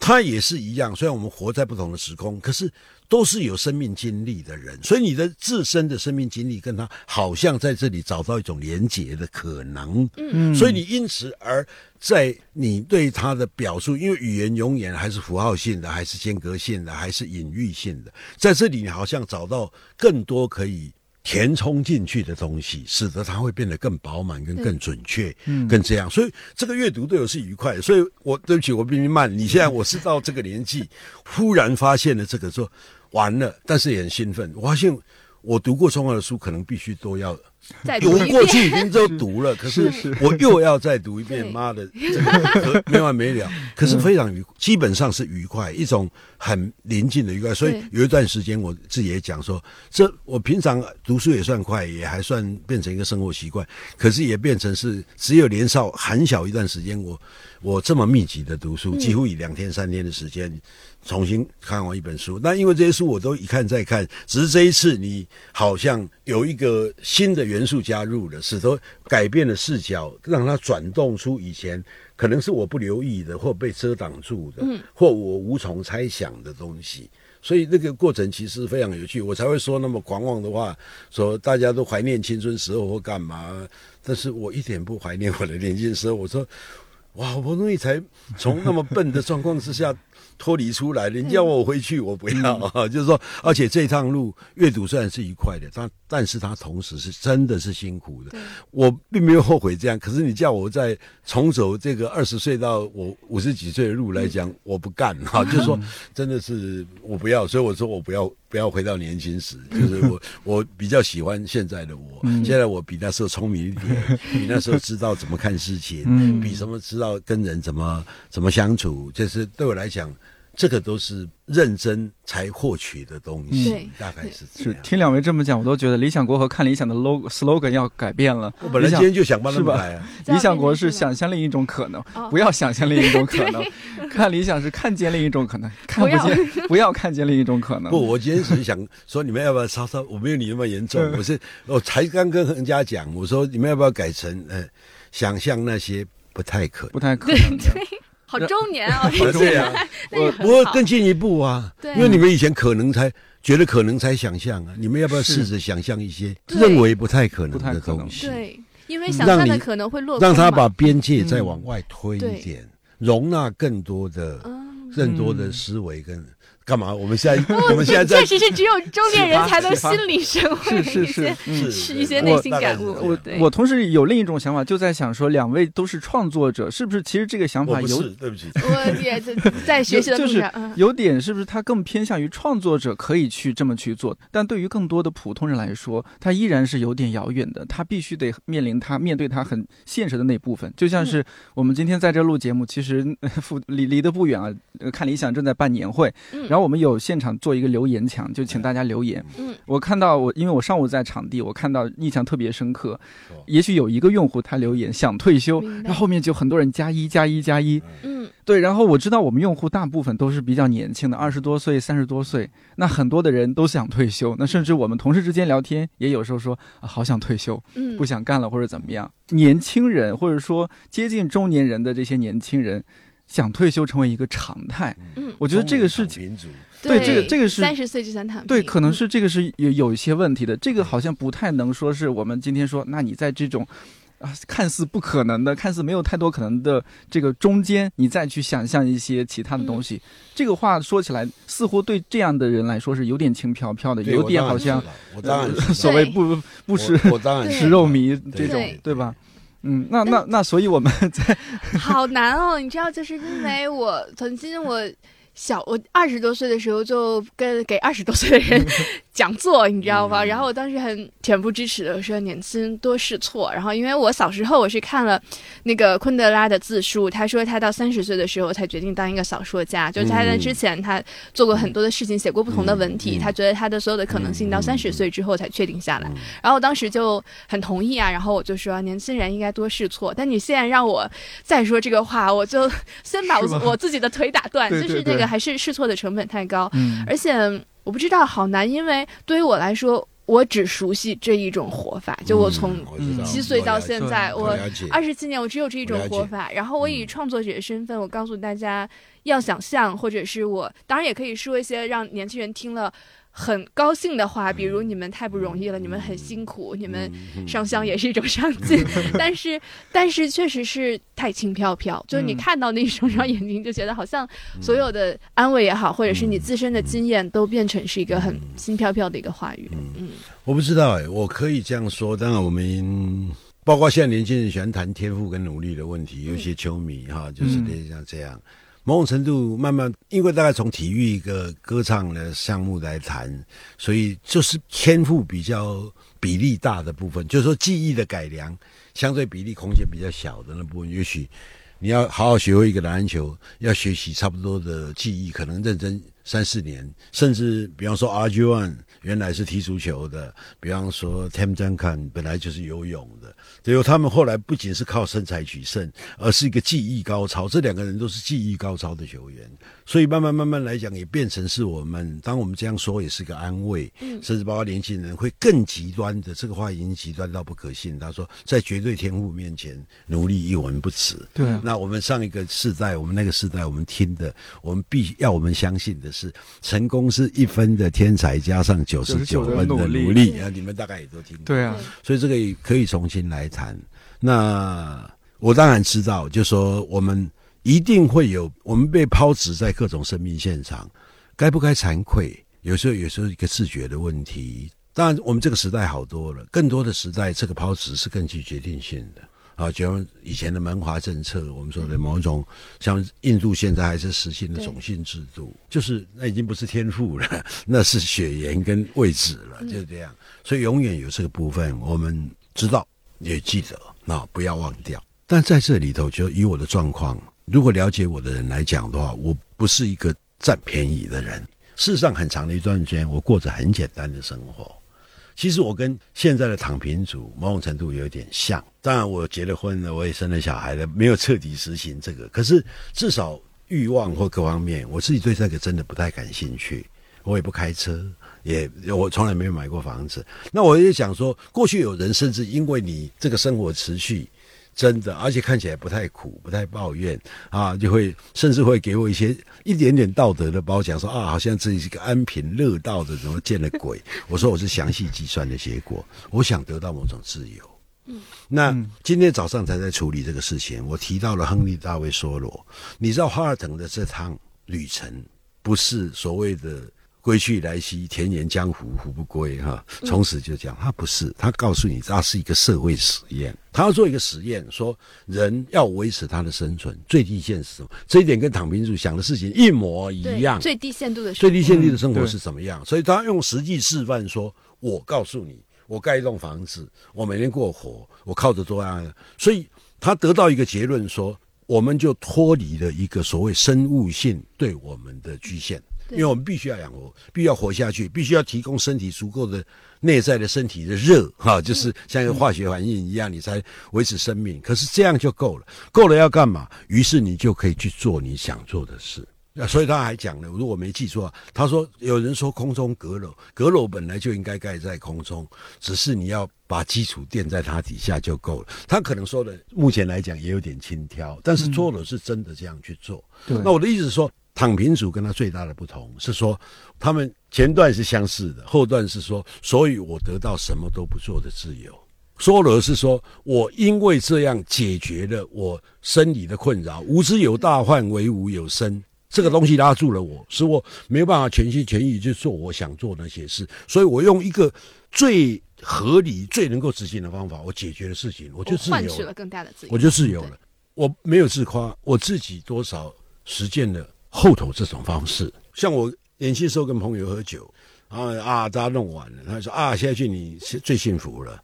他也是一样。虽然我们活在不同的时空，可是。都是有生命经历的人，所以你的自身的生命经历跟他好像在这里找到一种连结的可能。嗯，所以你因此而在你对他的表述，因为语言永远还是符号性的，还是间隔性的，还是隐喻性的，在这里你好像找到更多可以。填充进去的东西，使得它会变得更饱满、跟更准确、嗯，更这样。所以这个阅读对我是愉快。所以我对不起，我比你慢。你现在我是到这个年纪，忽然发现了这个，说完了，但是也很兴奋。我发现我读过重要的书，可能必须都要。我过去已经都读了，可是我又要再读一遍，妈的，没完没了。可是非常愉，基本上是愉快，一种很临近的愉快。所以有一段时间，我自己也讲说，这我平常读书也算快，也还算变成一个生活习惯。可是也变成是只有年少很小一段时间，我我这么密集的读书，几乎以两天三天的时间。重新看完一本书，那因为这些书我都一看再看，只是这一次你好像有一个新的。元素加入了，使得改变了视角，让它转动出以前可能是我不留意的，或被遮挡住的，或我无从猜想的东西。所以那个过程其实非常有趣，我才会说那么狂妄的话，说大家都怀念青春时候或干嘛，但是我一点不怀念我的年轻时候。我说，哇，好不容易才从那么笨的状况之下。脱离出来，你叫我回去，我不要啊！就是说，而且这趟路阅读虽然是愉快的，但但是它同时是真的是辛苦的。我并没有后悔这样，可是你叫我再重走这个二十岁到我五十几岁的路来讲，我不干哈！就是说，真的是我不要，所以我说我不要不要回到年轻时，就是我 我比较喜欢现在的我。现在我比那时候聪明一点，比那时候知道怎么看事情，比什么知道跟人怎么怎么相处，就是对我来讲。这个都是认真才获取的东西，大概是是。听两位这么讲，我都觉得理想国和看理想的 logo slogan 要改变了。我本来今天就想帮他们改啊。理想国是想象另一种可能，不要想象另一种可能。看理想是看见另一种可能，看不见不要看见另一种可能。不，我今天只是想说，你们要不要稍稍？我没有你那么严重，我是我才刚跟人家讲，我说你们要不要改成呃，想象那些不太可不太可能的。好中年啊！中年，我不过更进一步啊，因为你们以前可能才觉得可能才想象啊，你们要不要试着想象一些认为不太可能的东西？对，因为想象的可能会落，让他把边界再往外推一点，容纳更多的、更多的思维跟。干嘛？我们现在 我们现在确实是只有中年人才能心领神会是是是是一些内心感悟。我我同时有另一种想法，就在想说，两位都是创作者，是不是？其实这个想法有对不起，我也在学习的路上，有点是不是？他更偏向于创作者可以去这么去做，但对于更多的普通人来说，他依然是有点遥远的。他必须得面临他面对他很现实的那部分。就像是我们今天在这录节目，其实离离得不远啊。看理想正在办年会。然后我们有现场做一个留言墙，就请大家留言。嗯，我看到我，因为我上午在场地，我看到印象特别深刻。也许有一个用户他留言想退休，然后后面就很多人加一加一加一。嗯，对。然后我知道我们用户大部分都是比较年轻的，二十多岁、三十多岁。那很多的人都想退休，那甚至我们同事之间聊天也有时候说啊，好想退休，嗯，不想干了或者怎么样。年轻人或者说接近中年人的这些年轻人。想退休成为一个常态，嗯，我觉得这个事情，对这个这个是三十岁就想躺，对，可能是这个是有有一些问题的，这个好像不太能说是我们今天说，那你在这种啊看似不可能的、看似没有太多可能的这个中间，你再去想象一些其他的东西，这个话说起来似乎对这样的人来说是有点轻飘飘的，有点好像我当然所谓不不食我当然食肉糜这种，对吧？嗯，那那那，所以我们 在好难哦，你知道，就是因为我曾经我。小我二十多岁的时候就跟给二十多岁的人 讲座，你知道吗？然后我当时很恬不知耻的说年轻多试错。然后因为我小时候我是看了那个昆德拉的自述，他说他到三十岁的时候才决定当一个小说家，就是他在之前他做过很多的事情，写过不同的文体，他觉得他的所有的可能性到三十岁之后才确定下来。然后我当时就很同意啊，然后我就说年轻人应该多试错。但你现在让我再说这个话，我就先把我我自己的腿打断，就是那个。还是试错的成本太高，嗯，而且我不知道好难，因为对于我来说，我只熟悉这一种活法，就我从七岁到现在，我二十七年，我只有这一种活法。然后我以创作者的身份，我告诉大家要想象，或者是我当然也可以说一些让年轻人听了。很高兴的话，比如你们太不容易了，你们很辛苦，你们上香也是一种上进。但是，但是确实是太轻飘飘，就是你看到那双双眼睛，就觉得好像所有的安慰也好，或者是你自身的经验，都变成是一个很轻飘飘的一个话语。嗯，我不知道哎，我可以这样说。当然，我们包括现在年轻人喜欢谈天赋跟努力的问题，有些球迷哈，就是像这样。某种程度，慢慢，因为大概从体育一个歌唱的项目来谈，所以就是天赋比较比例大的部分，就是说记忆的改良，相对比例空间比较小的那部分，也许你要好好学会一个篮球，要学习差不多的记忆，可能认真三四年，甚至比方说 RG One 原来是踢足球的，比方说 Tim Duncan 本来就是游泳的，结果他们后来不仅是靠身材取胜，而是一个技艺高超。这两个人都是技艺高超的球员，所以慢慢慢慢来讲，也变成是我们当我们这样说也是个安慰。嗯，甚至包括年轻人会更极端的，这个话已经极端到不可信。他说，在绝对天赋面前，努力一文不值。对，那我们上一个世代，我们那个世代，我们听的，我们必要我们相信的。是成功是一分的天才加上九十九分的努力啊！你们大概也都听过，对啊，所以这个也可以重新来谈。那我当然知道，就说我们一定会有我们被抛掷在各种生命现场，该不该惭愧？有时候，有时候一个自觉的问题。当然，我们这个时代好多了，更多的时代，这个抛掷是更具决定性的。啊，就像以前的门华政策，我们说的某种，像印度现在还是实行的种姓制度，就是那已经不是天赋了，那是血缘跟位置了，就是这样。所以永远有这个部分，我们知道也记得，那不要忘掉。但在这里头，就以我的状况，如果了解我的人来讲的话，我不是一个占便宜的人。事实上，很长的一段时间，我过着很简单的生活。其实我跟现在的躺平族某种程度有点像，当然我结了婚了，我也生了小孩了，没有彻底实行这个。可是至少欲望或各方面，我自己对这个真的不太感兴趣。我也不开车，也我从来没有买过房子。那我也想说，过去有人甚至因为你这个生活持续。真的，而且看起来不太苦，不太抱怨啊，就会甚至会给我一些一点点道德的褒奖，说啊，好像自己是个安贫乐道的，怎么见了鬼？我说我是详细计算的结果，我想得到某种自由。嗯，那今天早上才在处理这个事情，我提到了亨利·大卫·梭罗，你知道哈尔滕的这趟旅程不是所谓的。归去来兮，田园江湖胡不归？哈，从此就讲他不是，他告诉你，他是一个社会实验，他要做一个实验，说人要维持他的生存，最低限是什么？这一点跟躺平族想的事情一模一样。最低限度的最低限度的生活是怎么样？所以他用实际示范说：“我告诉你，我盖一栋房子，我每天过活，我靠着做样。”所以他得到一个结论说：我们就脱离了一个所谓生物性对我们的局限。因为我们必须要养活，必须要活下去，必须要提供身体足够的内在的身体的热，哈，就是像一个化学反应一样，你才维持生命。可是这样就够了，够了要干嘛？于是你就可以去做你想做的事。那所以他还讲了，如果没记错，他说有人说空中阁楼，阁楼本来就应该盖在空中，只是你要把基础垫在它底下就够了。他可能说的目前来讲也有点轻佻，但是做了是真的这样去做。那我的意思是说。躺平族跟他最大的不同是说，他们前段是相似的，后段是说，所以我得到什么都不做的自由。梭罗是说我因为这样解决了我生理的困扰，无知有大患，为无有生，这个东西拉住了我，使我没有办法全心全意去做我想做那些事。所以我用一个最合理、最能够执行的方法，我解决了事情，我就自由了，更大的自由，我就自由了。我没有自夸，我自己多少实践了。后头这种方式，像我年轻时候跟朋友喝酒，然后啊，大家弄完了，他说啊，现在去你最幸福了，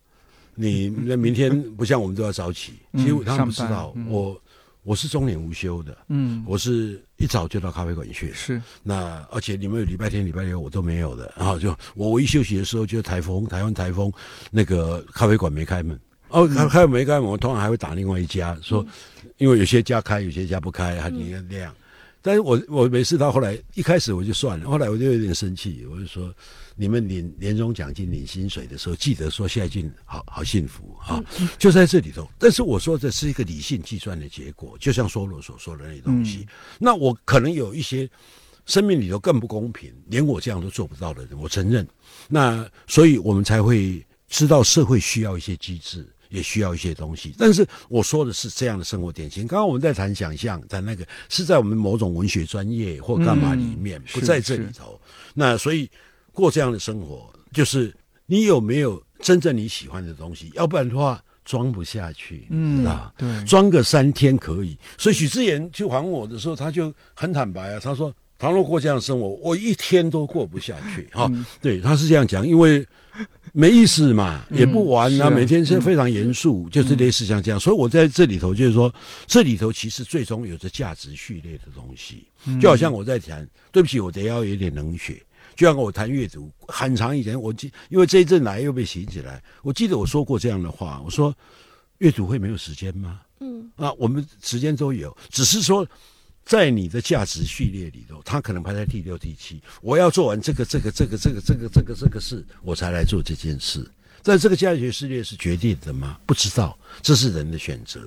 你那明天不像我们都要早起，其实他们不知道，我我是中年无休的，嗯，我是一早就到咖啡馆去，是，那而且你们有礼拜天、礼拜六我都没有的，然后就我唯一休息的时候就是台风，台湾台风，那个咖啡馆没开门，哦，开开没开门，我通常还会打另外一家说，因为有些家开，有些家不开，还你那样。但是我我没事，到后来一开始我就算了，后来我就有点生气，我就说，你们领年终奖金、领薪水的时候，记得说谢俊好好幸福啊，就在这里头。但是我说这是一个理性计算的结果，就像梭罗所说的那东西。那我可能有一些生命里头更不公平，连我这样都做不到的人，我承认。那所以我们才会知道社会需要一些机制。也需要一些东西，但是我说的是这样的生活典型。刚刚我们在谈想象，在那个是在我们某种文学专业或干嘛里面，不在这里头。那所以过这样的生活，就是你有没有真正你喜欢的东西？要不然的话，装不下去，嗯啊，对，装个三天可以。所以许志言去还我的时候，他就很坦白啊，他说：“倘若过这样的生活，我一天都过不下去。”哈，对，他是这样讲，因为。没意思嘛，也不玩啊，每天是非常严肃，就是类似像这样。所以我在这里头就是说，这里头其实最终有着价值序列的东西，就好像我在谈，对不起，我得要有点冷血。就像我谈阅读，很长以前我记，因为这一阵来又被醒起来。我记得我说过这样的话，我说阅读会没有时间吗？嗯，啊，我们时间都有，只是说在你的价值序列里头，他可能排在第六、第七。我要做完这个、这个、这个、这个、这个、这个、这个事，我才来做这件事。在这个价值序列是决定的吗？不知道，这是人的选择。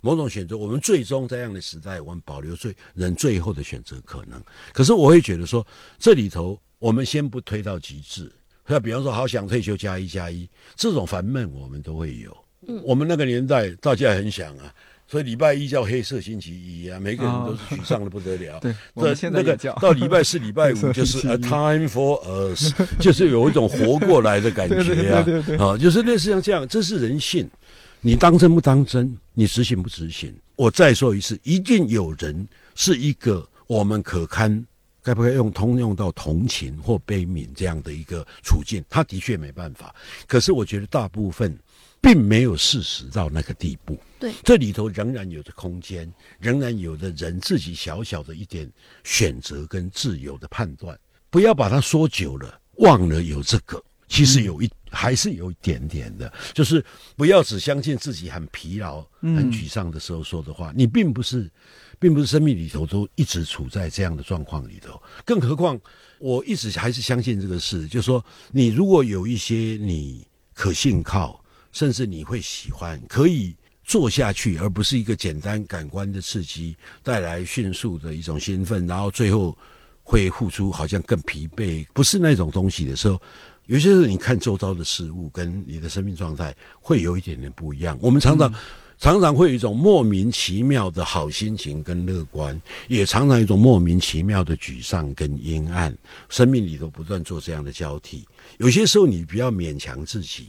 某种选择，我们最终这样的时代，我们保留最人最后的选择可能。可是我会觉得说，这里头。我们先不推到极致，那比方说，好想退休加一加一这种烦闷，我们都会有。嗯，我们那个年代大家很想啊，所以礼拜一叫黑色星期一啊，每个人都是沮丧的不得了。对，这那个到礼拜四、礼拜五就是 a time for us，就是有一种活过来的感觉啊。啊，就是类似像这样，这是人性。你当真不当真？你执行不执行？我再说一次，一定有人是一个我们可堪。该不该用通用到同情或悲悯这样的一个处境？他的确没办法。可是我觉得大部分并没有事实到那个地步。对，这里头仍然有着空间，仍然有的人自己小小的一点选择跟自由的判断。不要把它说久了，忘了有这个。其实有一还是有一点点的，就是不要只相信自己很疲劳、很沮丧的时候说的话。你并不是。并不是生命里头都一直处在这样的状况里头，更何况我一直还是相信这个事，就是说，你如果有一些你可信靠，甚至你会喜欢，可以做下去，而不是一个简单感官的刺激带来迅速的一种兴奋，然后最后会付出好像更疲惫，不是那种东西的时候，有些时候你看周遭的事物跟你的生命状态会有一点点不一样。我们常常。常常会有一种莫名其妙的好心情跟乐观，也常常有一种莫名其妙的沮丧跟阴暗。生命里头不断做这样的交替，有些时候你不要勉强自己。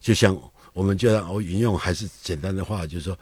就像我们就让我引用还是简单的话，就是说，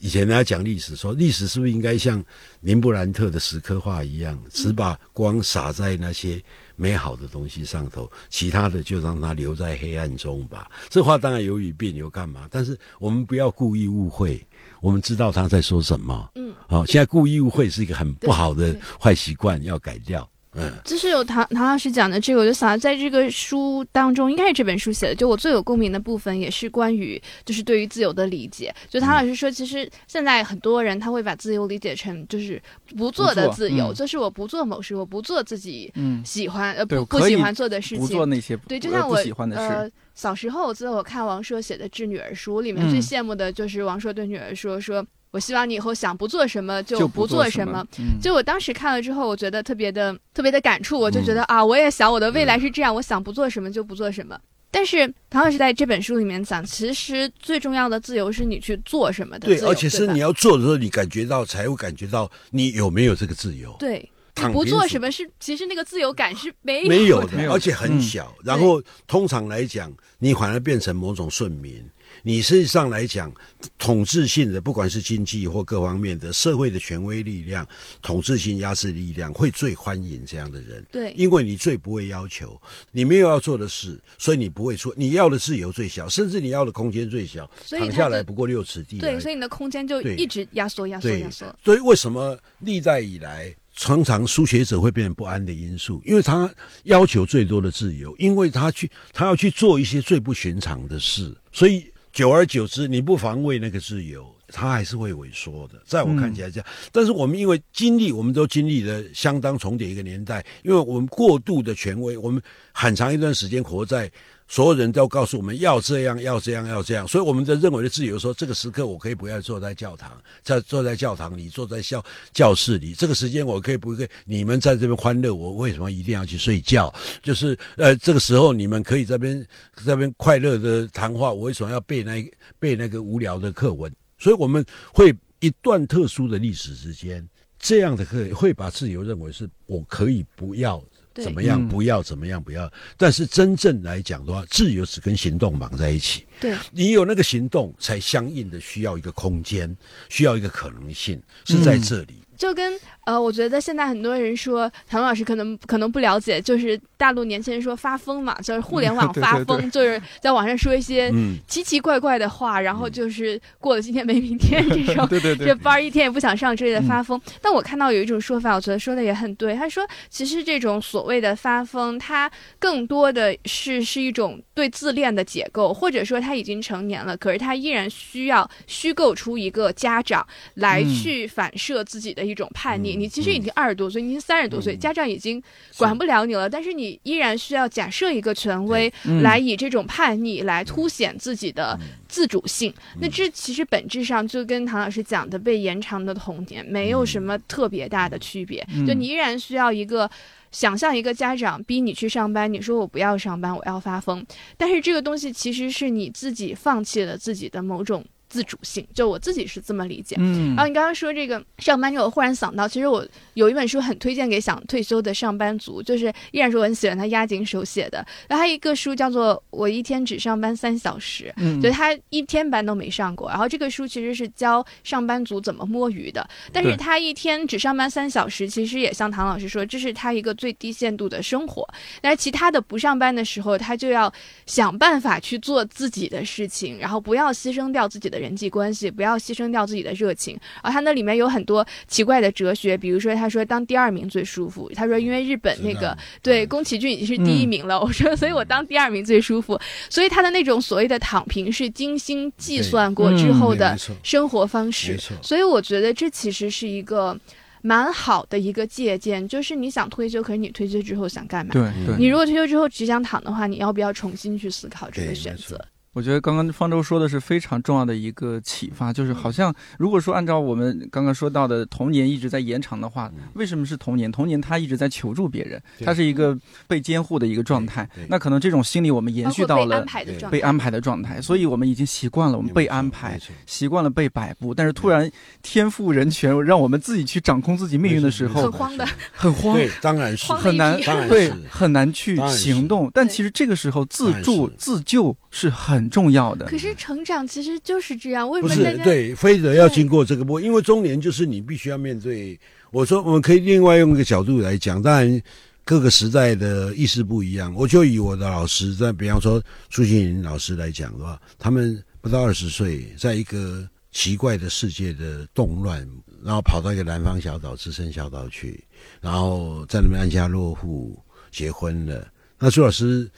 以前人家讲历史，说历史是不是应该像林布兰特的石刻画一样，只把光洒在那些。美好的东西上头，其他的就让它留在黑暗中吧。这话当然有语病，有干嘛？但是我们不要故意误会，我们知道他在说什么。嗯，好，现在故意误会是一个。很不好的坏习惯，要改掉。嗯，就是有唐唐老师讲的这个，我就想在这个书当中，应该是这本书写的，就我最有共鸣的部分，也是关于就是对于自由的理解。就唐老师说，其实现在很多人他会把自由理解成就是不做的自由，就是我不做某事，我不做自己喜欢呃不不喜欢做的事情，不做那些对，就像我呃小时候，我记得我看王朔写的《致女儿书》里面最羡慕的就是王朔对女儿说说。我希望你以后想不做什么就不做什么。就我当时看了之后，我觉得特别的特别的感触。我就觉得啊，我也想我的未来是这样，我想不做什么就不做什么。但是唐老师在这本书里面讲，其实最重要的自由是你去做什么的。对，而且是你要做的时候，你感觉到才会感觉到你有没有这个自由。对，你不做什么是其实那个自由感是没没有的，而且很小。然后通常来讲，你反而变成某种顺民。你实际上来讲，统治性的，不管是经济或各方面的社会的权威力量、统治性压制力量，会最欢迎这样的人。对，因为你最不会要求，你没有要做的事，所以你不会出。你要的自由最小，甚至你要的空间最小，躺下来不过六尺地。对，所以你的空间就一直压缩、压缩、压缩。所以为什么历代以来，常常书写者会变成不安的因素？因为他要求最多的自由，因为他去，他要去做一些最不寻常的事，所以。久而久之，你不防卫那个自由，它还是会萎缩的。在我看起来这样，但是我们因为经历，我们都经历了相当重叠一个年代，因为我们过度的权威，我们很长一段时间活在。所有人都告诉我们要这样，要这样，要这样，所以我们的认为的自由，说这个时刻我可以不要坐在教堂，在坐在教堂里，坐在教教室里，这个时间我可以不可以？你们在这边欢乐，我为什么一定要去睡觉？就是呃，这个时候你们可以这边这边快乐的谈话，我为什么要背那背那个无聊的课文？所以我们会一段特殊的历史时间，这样的课会把自由认为是我可以不要。怎么样？不要怎么样？不要。但是真正来讲的话，自由是跟行动绑在一起。对，你有那个行动，才相应的需要一个空间，需要一个可能性，是在这里。就跟呃，我觉得现在很多人说，唐老师可能可能不了解，就是大陆年轻人说发疯嘛，就是互联网 发疯，就是在网上说一些奇奇怪怪的话，然后就是过了今天没明天这种，对对对，这班一天也不想上之类的发疯。但我看到有一种说法，我觉得说的也很对，他说其实这种所谓的发疯，它更多的是是一种对自恋的解构，或者说他已经成年了，可是他依然需要虚构出一个家长来去反射自己的。一种叛逆，你其实已经二十多岁，你已经三十多岁，家长已经管不了你了，但是你依然需要假设一个权威，来以这种叛逆来凸显自己的自主性。那这其实本质上就跟唐老师讲的被延长的童年没有什么特别大的区别，就你依然需要一个想象一个家长逼你去上班，你说我不要上班，我要发疯，但是这个东西其实是你自己放弃了自己的某种。自主性，就我自己是这么理解。嗯，然后你刚刚说这个上班，就我忽然想到，其实我有一本书很推荐给想退休的上班族，就是依然是我很喜欢他押井手写的。然后他一个书叫做《我一天只上班三小时》，嗯，就他一天班都没上过。然后这个书其实是教上班族怎么摸鱼的，但是他一天只上班三小时，其实也像唐老师说，这是他一个最低限度的生活。但是其他的不上班的时候，他就要想办法去做自己的事情，然后不要牺牲掉自己的。人际关系不要牺牲掉自己的热情，而他那里面有很多奇怪的哲学，比如说他说当第二名最舒服，他说因为日本那个对宫崎骏已经是第一名了，我说所以我当第二名最舒服，所以他的那种所谓的躺平是精心计算过之后的生活方式，所以我觉得这其实是一个蛮好的一个借鉴，就是你想退休，可是你退休之后想干嘛？对，你如果退休之后只想躺的话，你要不要重新去思考这个选择？我觉得刚刚方舟说的是非常重要的一个启发，就是好像如果说按照我们刚刚说到的童年一直在延长的话，为什么是童年？童年他一直在求助别人，他是一个被监护的一个状态，那可能这种心理我们延续到了被安排的状态，所以我们已经习惯了我们被安排，习惯了被摆布，但是突然天赋人权让我们自己去掌控自己命运的时候，很慌的，很慌，对，当然是很难，对，很难去行动。但其实这个时候自助自救是很。重要的，可是成长其实就是这样。为什么？不是对，非得要经过这个波，因为中年就是你必须要面对。我说，我们可以另外用一个角度来讲，当然各个时代的意识不一样。我就以我的老师，在比方说朱庆林老师来讲的话，他们不到二十岁，在一个奇怪的世界的动乱，然后跑到一个南方小岛、自身小岛去，然后在那边安家落户、结婚了。那朱老师。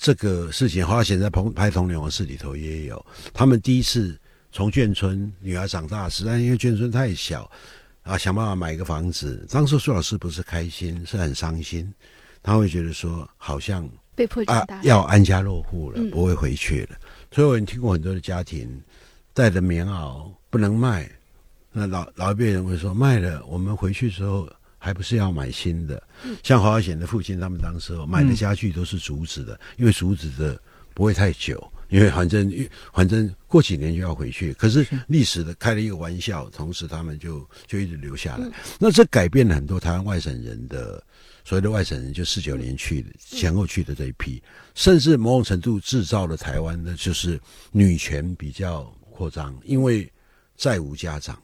这个事情，花钱在拍拍《童年往事》里头也有。他们第一次从眷村，女儿长大时，但因为眷村太小，啊，想办法买一个房子。当时苏老师不是开心，是很伤心。他会觉得说，好像被迫啊要安家落户了，不会回去了。所以我听过很多的家庭带着棉袄不能卖，那老老一辈人会说，卖了我们回去之后。还不是要买新的，像华险的父亲他们当时买的家具都是竹子的，因为竹子的不会太久，因为反正反正过几年就要回去。可是历史的开了一个玩笑，同时他们就就一直留下来。那这改变了很多台湾外省人的所谓的外省人，就四九年去的前后去的这一批，甚至某种程度制造了台湾的就是女权比较扩张，因为再无家长。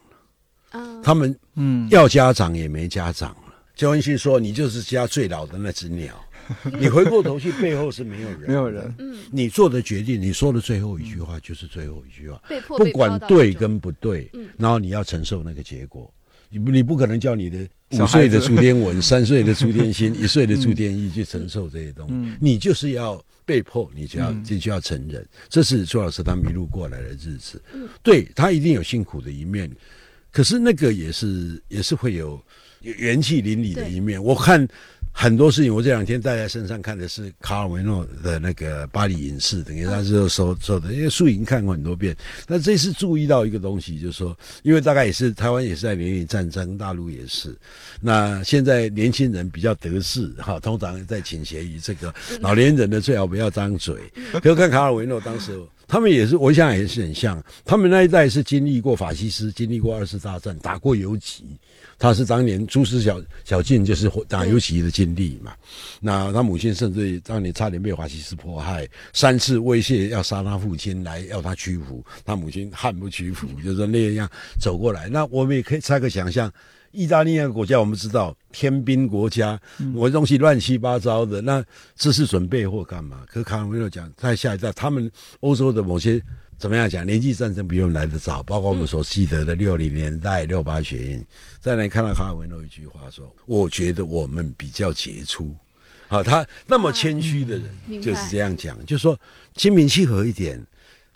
他们嗯。要家长也没家长了。焦恩新说：“你就是家最老的那只鸟，你回过头去背后是没有人，没有人。嗯，你做的决定，你说的最后一句话就是最后一句话，被迫不管对跟不对，嗯，然后你要承受那个结果。你不你不可能叫你的五岁的朱天文、三岁的朱天心、一岁的朱天一去承受这些东西，你就是要被迫，你就要就就要承认，这是朱老师他迷路过来的日子。嗯，对他一定有辛苦的一面。”可是那个也是也是会有元气淋漓的一面。我看很多事情，我这两天带在身上看的是卡尔维诺的那个巴黎影视，等于他是说说的，因为素影看过很多遍。那这次注意到一个东西，就是说，因为大概也是台湾也是在面临战争，大陆也是。那现在年轻人比较得势哈，通常在倾斜于这个老年人的最好不要张嘴。可看卡尔维诺当时。他们也是，我想也是很像。他们那一代是经历过法西斯，经历过二次大战，打过游击。他是当年朱师小小静就是打游击的经历嘛。那他母亲甚至当年差点被法西斯迫害，三次威胁要杀他父亲来要他屈服，他母亲悍不屈服，就是那样走过来。那我们也可以猜个想象。意大利那个国家，我们知道天兵国家，我东西乱七八糟的，那这是准备或干嘛？可卡维诺讲，在下一代，他们欧洲的某些怎么样讲，年纪战争比我们来得早，包括我们所记得的六零年代六八学运，再来看到卡尔维诺一句话说：“我觉得我们比较杰出。”好，他那么谦虚的人就是这样讲，就说心平气和一点，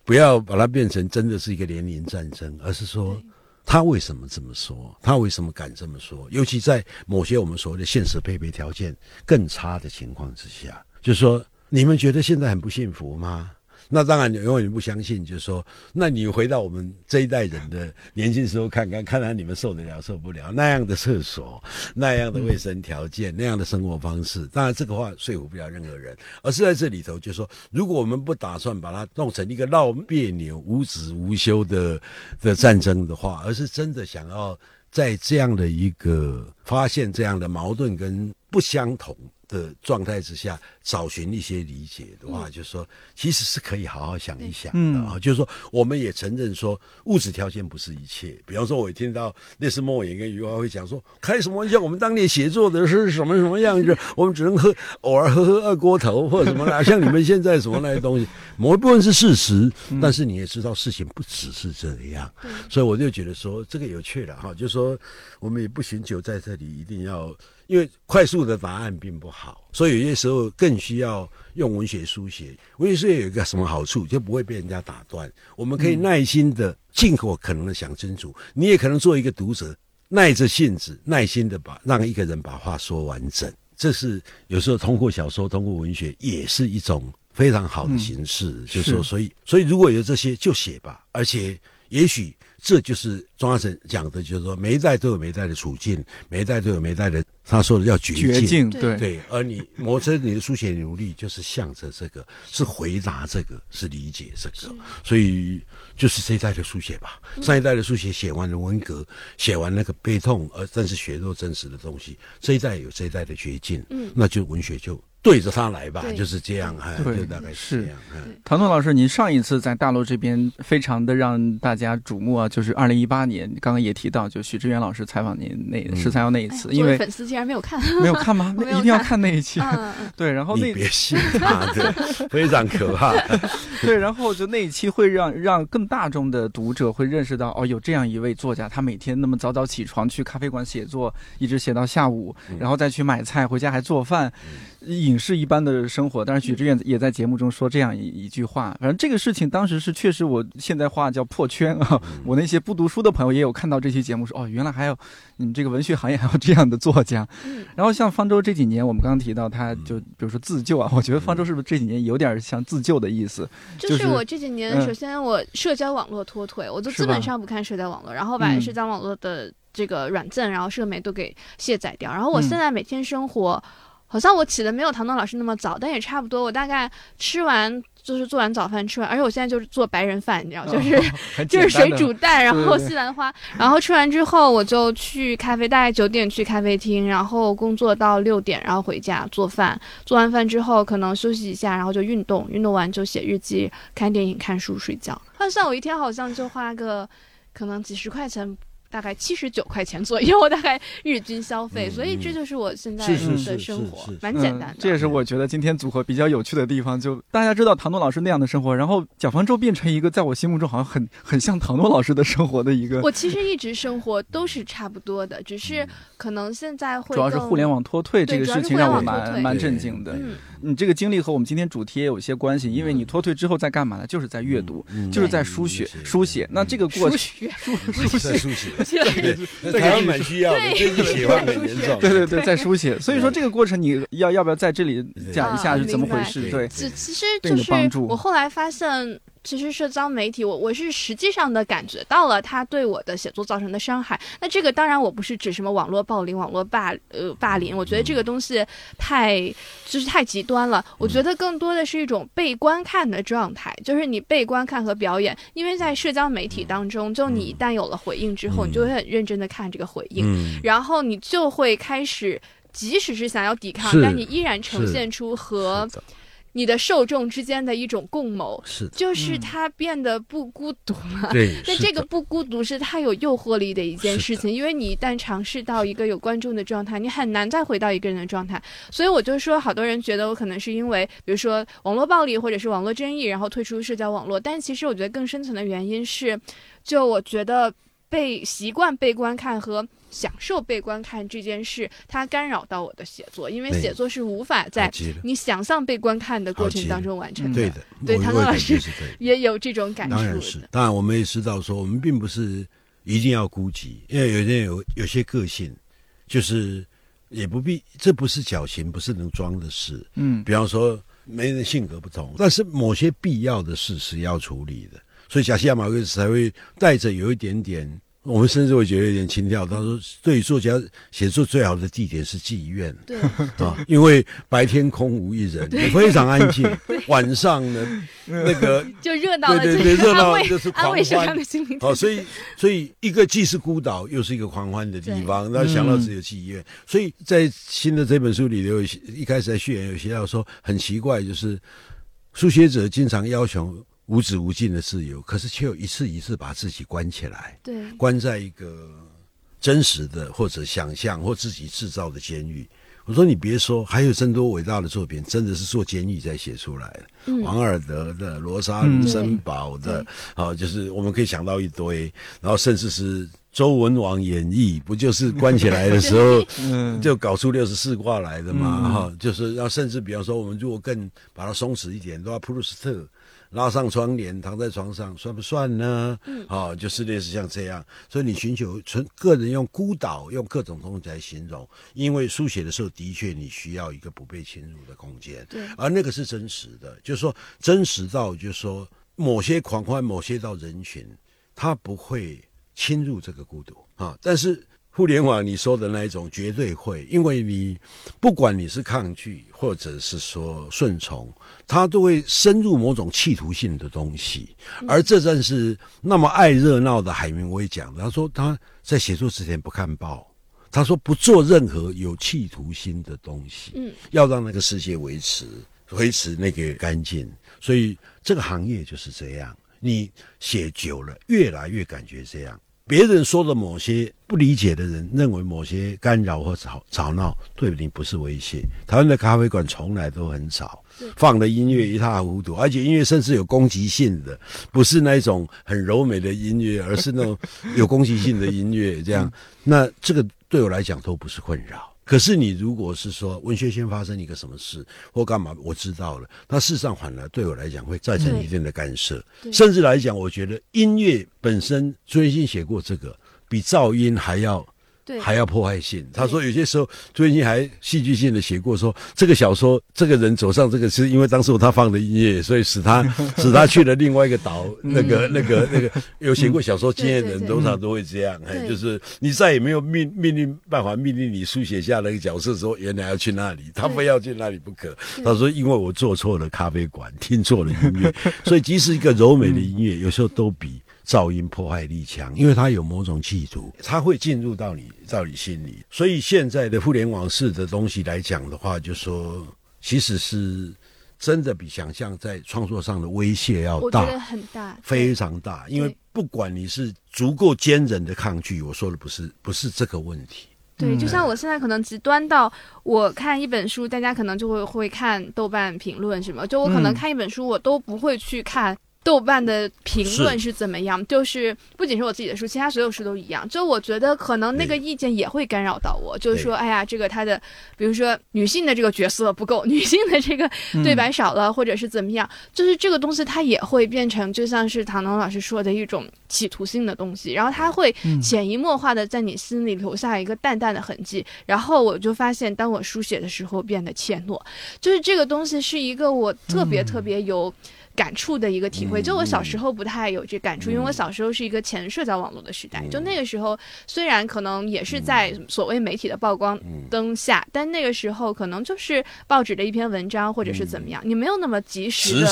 不要把它变成真的是一个年龄战争，而是说他为什么这么说，他为什么敢这么说？尤其在某些我们所谓的现实配备条件更差的情况之下，就是说你们觉得现在很不幸福吗？那当然，永远不相信，就是说，那你回到我们这一代人的年轻时候看看，看看你们受得了受不了那样的厕所、那样的卫生条件、那样的生活方式。当然，这个话说服不了任何人，而是在这里头，就是说，如果我们不打算把它弄成一个闹别扭、无止无休的的战争的话，而是真的想要在这样的一个发现这样的矛盾跟不相同。的状态之下，找寻一些理解的话，就是说，其实是可以好好想一想的啊。就是说，我们也承认说，物质条件不是一切。比方说，我听到那是莫言跟余华会讲说，开什么玩笑？我们当年写作的是什么什么样子？我们只能喝，偶尔喝喝二锅头或者什么啦。像你们现在什么那些东西，某一部分是事实，但是你也知道事情不只是这样。所以我就觉得说，这个有趣了哈。就是说，我们也不寻求在这里一定要。因为快速的答案并不好，所以有些时候更需要用文学书写。文学书写有一个什么好处，就不会被人家打断。我们可以耐心的、尽可能的想清楚。你也可能做一个读者，耐着性子、耐心的把让一个人把话说完整。这是有时候通过小说、通过文学，也是一种非常好的形式。就是说，所以，所以如果有这些，就写吧。而且，也许这就是庄阿成讲的，就是说，每一代都有每一代的处境，每一代都有每一代的。他说的叫绝境，对对，而你磨着你的书写努力，就是向着这个，是回答这个，是理解这个，所以就是这一代的书写吧。上一代的书写写完了文革，写完那个悲痛，而但是血肉真实的东西，这一代有这一代的绝境，嗯，那就文学就。对着他来吧，就是这样，哎，就大概是这样。唐诺老师，您上一次在大陆这边非常的让大家瞩目啊，就是二零一八年，刚刚也提到，就许志远老师采访您那十三幺那一次，因为粉丝竟然没有看，没有看吗？一定要看那一期。对，然后那别信他对，非常可怕。对，然后就那一期会让让更大众的读者会认识到，哦，有这样一位作家，他每天那么早早起床去咖啡馆写作，一直写到下午，然后再去买菜，回家还做饭。影视一般的生活，但是许志远也在节目中说这样一一句话。反正这个事情当时是确实，我现在话叫破圈啊。我那些不读书的朋友也有看到这期节目，说哦，原来还有你们这个文学行业还有这样的作家。然后像方舟这几年，我们刚刚提到他，就比如说自救啊，我觉得方舟是不是这几年有点像自救的意思？就是我这几年，首先我社交网络脱腿，我就基本上不看社交网络，然后把社交网络的这个软件，然后社媒都给卸载掉。然后我现在每天生活。好像我起的没有唐唐老师那么早，但也差不多。我大概吃完就是做完早饭吃完，而且我现在就是做白人饭，你知道，就是 就是水煮蛋，然后西兰花，然后吃完之后我就去咖啡，大概九点去咖啡厅，然后工作到六点，然后回家做饭，做完饭之后可能休息一下，然后就运动，运动完就写日记、看电影、看书、睡觉。换算我一天好像就花个可能几十块钱。大概七十九块钱左右，大概日均消费，所以这就是我现在的生活，蛮简单的。这也是我觉得今天组合比较有趣的地方。就大家知道唐诺老师那样的生活，然后蒋方舟变成一个在我心目中好像很很像唐诺老师的生活的一个。我其实一直生活都是差不多的，只是可能现在会主要是互联网脱退这个事情让我蛮蛮震惊的。你这个经历和我们今天主题也有一些关系，因为你脱退之后在干嘛呢？就是在阅读，就是在书写书写。那这个过程书书写书写，对，台湾蛮需要的，喜欢很严重。对对对，在书写。所以说这个过程你要要不要在这里讲一下是怎么回事？对，其其实就是我后来发现。其实社交媒体，我我是实际上的感觉到了它对我的写作造成的伤害。那这个当然我不是指什么网络暴力、网络霸呃霸凌，我觉得这个东西太就是太极端了。我觉得更多的是一种被观看的状态，就是你被观看和表演。因为在社交媒体当中，就你一旦有了回应之后，你就会很认真的看这个回应，然后你就会开始，即使是想要抵抗，但你依然呈现出和。你的受众之间的一种共谋，是，就是他变得不孤独了。对，那这个不孤独是他有诱惑力的一件事情，因为你一旦尝试到一个有观众的状态，你很难再回到一个人的状态。所以我就说，好多人觉得我可能是因为，比如说网络暴力或者是网络争议，然后退出社交网络。但其实我觉得更深层的原因是，就我觉得被习惯被观看和。享受被观看这件事，它干扰到我的写作，因为写作是无法在你想象被观看的过程当中完成的。对的，对唐唐老师也有这种感受。当然是，当然我们也知道说，我们并不是一定要孤寂，因为有些有有些个性，就是也不必，这不是矫情，不是能装的事。嗯，比方说，每人性格不同，但是某些必要的事是要处理的，所以贾西亚马克思才会带着有一点点。我们甚至会觉得有点轻佻。他说：“对于作家写作最好的地点是妓院，对啊，因为白天空无一人，非常安静。晚上呢，那个 就热闹，对对对，热闹就是狂欢。好，所以所以一个既是孤岛，又是一个狂欢的地方。那想到只有妓院，所以在新的这本书里头一开始在序言有写到说，很奇怪，就是书写者经常要求。”无止无尽的自由，可是却有一次一次把自己关起来，对，关在一个真实的或者想象或自己制造的监狱。我说你别说，还有真多伟大的作品，真的是做监狱才写出来的。王尔德的、罗莎卢森堡的，啊，就是我们可以想到一堆，然后甚至是周文王演义，不就是关起来的时候，就搞出六十四卦来的嘛？哈，就是要甚至比方说，我们如果更把它松弛一点，都要普鲁斯特。拉上窗帘，躺在床上，算不算呢？嗯，啊，就是类似像这样。所以你寻求纯个人用孤岛，用各种东西来形容，因为书写的时候的确你需要一个不被侵入的空间。对，而那个是真实的，就是说真实到就是说某些狂欢，某些到人群，他不会侵入这个孤独啊，但是。互联网你说的那一种绝对会，因为你不管你是抗拒或者是说顺从，它都会深入某种企图性的东西。而这正是那么爱热闹的海明威讲的。他说他在写作之前不看报，他说不做任何有企图心的东西。嗯，要让那个世界维持维持那个干净。所以这个行业就是这样，你写久了，越来越感觉这样。别人说的某些不理解的人，认为某些干扰或吵吵闹对你不是威胁。台湾的咖啡馆从来都很吵，放的音乐一塌糊涂，而且音乐甚至有攻击性的，不是那种很柔美的音乐，而是那种有攻击性的音乐。这样，那这个对我来讲都不是困扰。可是你如果是说文学先发生一个什么事或干嘛，我知道了，那事实上反而对我来讲会造成一定的干涉，甚至来讲，我觉得音乐本身，朱元信写过这个，比噪音还要。还要破坏性。他说有些时候，最近还戏剧性的写过说，这个小说这个人走上这个是因为当时他放的音乐，所以使他 使他去了另外一个岛。那个那个那个有写过小说经验的人，通常都会这样。哎，就是你再也没有命命令办法命令你书写下那个角色说原来要去那里，他非要去那里不可。他说因为我做错了咖啡馆，听错了音乐，所以即使一个柔美的音乐，有时候都比。噪音破坏力强，因为它有某种企图，它会进入到你到你心里。所以现在的互联网式的东西来讲的话，就说其实是真的比想象在创作上的威胁要大，我觉得很大，非常大。因为不管你是足够坚韧的抗拒，我说的不是不是这个问题。对，就像我现在可能极端到我看一本书，大家可能就会会看豆瓣评论什么，就我可能看一本书，我都不会去看。豆瓣的评论是怎么样？就是不仅是我自己的书，其他所有书都一样。就我觉得可能那个意见也会干扰到我，就是说，哎呀，这个他的，比如说女性的这个角色不够，女性的这个对白少了，或者是怎么样，就是这个东西它也会变成，就像是唐农老师说的一种企图性的东西，然后它会潜移默化的在你心里留下一个淡淡的痕迹。然后我就发现，当我书写的时候变得怯懦，就是这个东西是一个我特别特别有。感触的一个体会，就我小时候不太有这感触，因为我小时候是一个前社交网络的时代，就那个时候虽然可能也是在所谓媒体的曝光灯下，但那个时候可能就是报纸的一篇文章或者是怎么样，你没有那么及时的，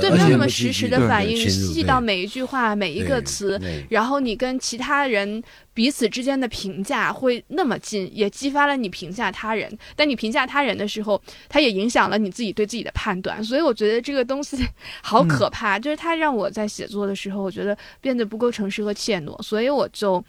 对，没有那么实时的反应，细到每一句话每一个词，然后你跟其他人。彼此之间的评价会那么近，也激发了你评价他人。但你评价他人的时候，它也影响了你自己对自己的判断。所以我觉得这个东西 好可怕，就是它让我在写作的时候，我觉得变得不够诚实和怯懦，所以我就。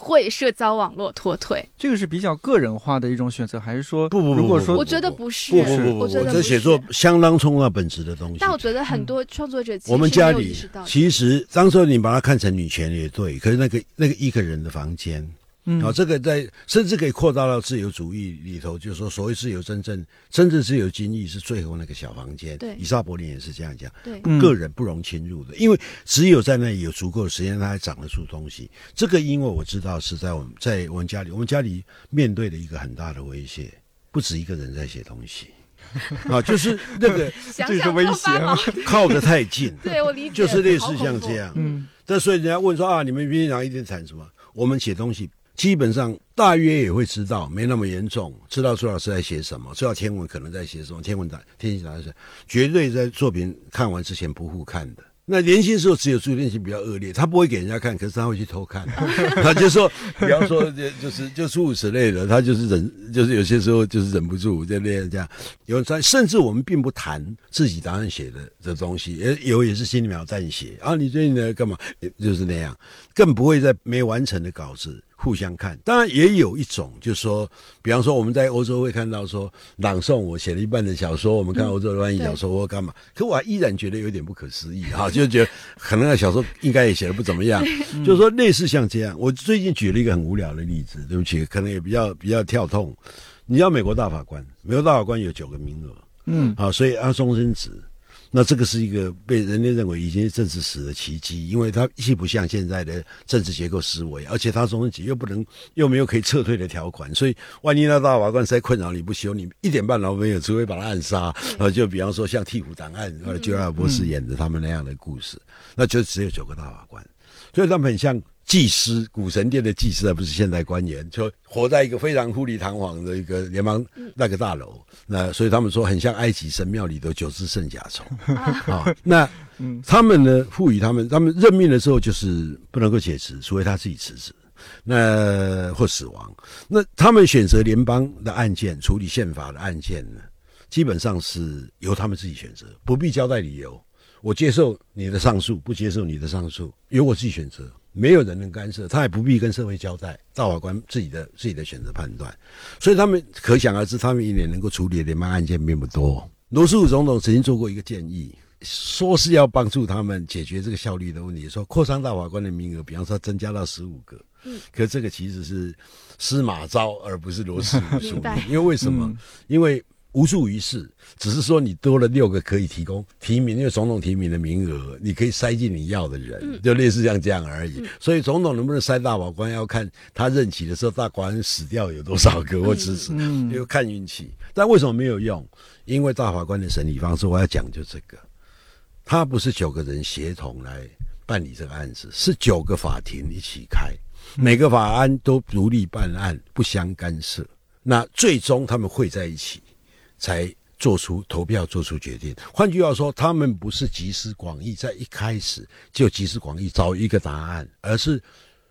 会社交网络脱退，这个是比较个人化的一种选择，还是说不不不？如果说我觉得不是，不不不，我觉得这写作相当重要本质的东西。但我觉得很多创作者，我们家里其实当时你把它看成女权也对，可是那个那个一个人的房间。嗯，好，这个在甚至可以扩大到自由主义里头，就是说，所谓自由真正真正自由经济是最后那个小房间。对，以撒柏林也是这样讲。对，个人不容侵入的，因为只有在那里有足够的时间，它才长得出东西。这个，因为我知道是在我们在我们家里，我们家里面对的一个很大的威胁，不止一个人在写东西，啊，就是那个这是威胁吗？靠得太近。对我理解，就是类似像这样。嗯，但所以人家问说啊，你们平常一天产什么？我们写东西。基本上大约也会知道，没那么严重，知道朱老师在写什么，知道天文可能在写什么，天文台、天气台是绝对在作品看完之前不互看的。那年轻时候只有朱天心比较恶劣，他不会给人家看，可是他会去偷看。他就说，比方说，就就是就诸如此类的，他就是忍，就是有些时候就是忍不住就那样这样。有在，甚至我们并不谈自己答案写的的东西，也有也是心里面在写啊。你最近在干嘛？就是那样，更不会在没完成的稿子。互相看，当然也有一种，就是说，比方说我们在欧洲会看到说朗诵我写了一半的小说，我们看欧洲的翻译小说或干嘛，可我依然觉得有点不可思议哈，就觉得可能那小说应该也写的不怎么样，就是说类似像这样。我最近举了一个很无聊的例子，对不起，可能也比较比较跳痛。你知道美国大法官，美国大法官有九个名额，嗯，好，所以按终身制。那这个是一个被人类认为已经是政治史的奇迹，因为它既不像现在的政治结构思维，而且它中间又不能又没有可以撤退的条款，所以万一那大法官在困扰你不休，你一点办法都没有，除非把他暗杀。呃，就比方说像《替补档案》呃，就尔博士演的他们那样的故事，那就只有九个大法官，所以他们很像。祭司，古神殿的祭司，而不是现代官员，就活在一个非常富丽堂皇的一个联邦那个大楼。那所以他们说很像埃及神庙里的九只圣甲虫 啊。那他们呢，赋予他们，他们任命的时候就是不能够解职，除非他自己辞职，那或死亡。那他们选择联邦的案件处理宪法的案件呢，基本上是由他们自己选择，不必交代理由。我接受你的上诉，不接受你的上诉，由我自己选择。没有人能干涉，他也不必跟社会交代。大法官自己的自己的选择判断，所以他们可想而知，他们一年能够处理的联邦案件并不多。罗斯福总统曾经做过一个建议，说是要帮助他们解决这个效率的问题，说扩张大法官的名额，比方说增加到十五个。嗯，可这个其实是司马昭而不是罗斯福因为为什么？因为。无助于事，只是说你多了六个可以提供提名，因为总统提名的名额，你可以塞进你要的人，就类似像这样而已。所以总统能不能塞大法官，要看他任期的时候大法官死掉有多少个或支持，就看运气。但为什么没有用？因为大法官的审理方式，我要讲就这个，他不是九个人协同来办理这个案子，是九个法庭一起开，每个法案都独立办案，不相干涉。那最终他们会在一起。才做出投票，做出决定。换句话说，他们不是集思广益，在一开始就集思广益找一个答案，而是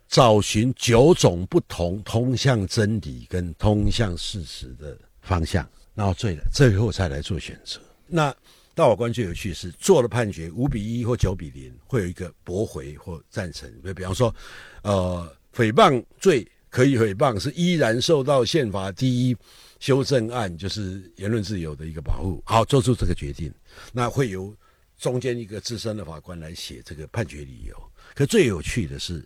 找寻九种不同通向真理跟通向事实的方向，然后最最后才来做选择。那大法官最有趣是做了判决，五比一或九比零，会有一个驳回或赞成。比比方说，呃，诽谤罪可以诽谤，是依然受到宪法第一。修正案就是言论自由的一个保护。好，做出这个决定，那会由中间一个资深的法官来写这个判决理由。可最有趣的是，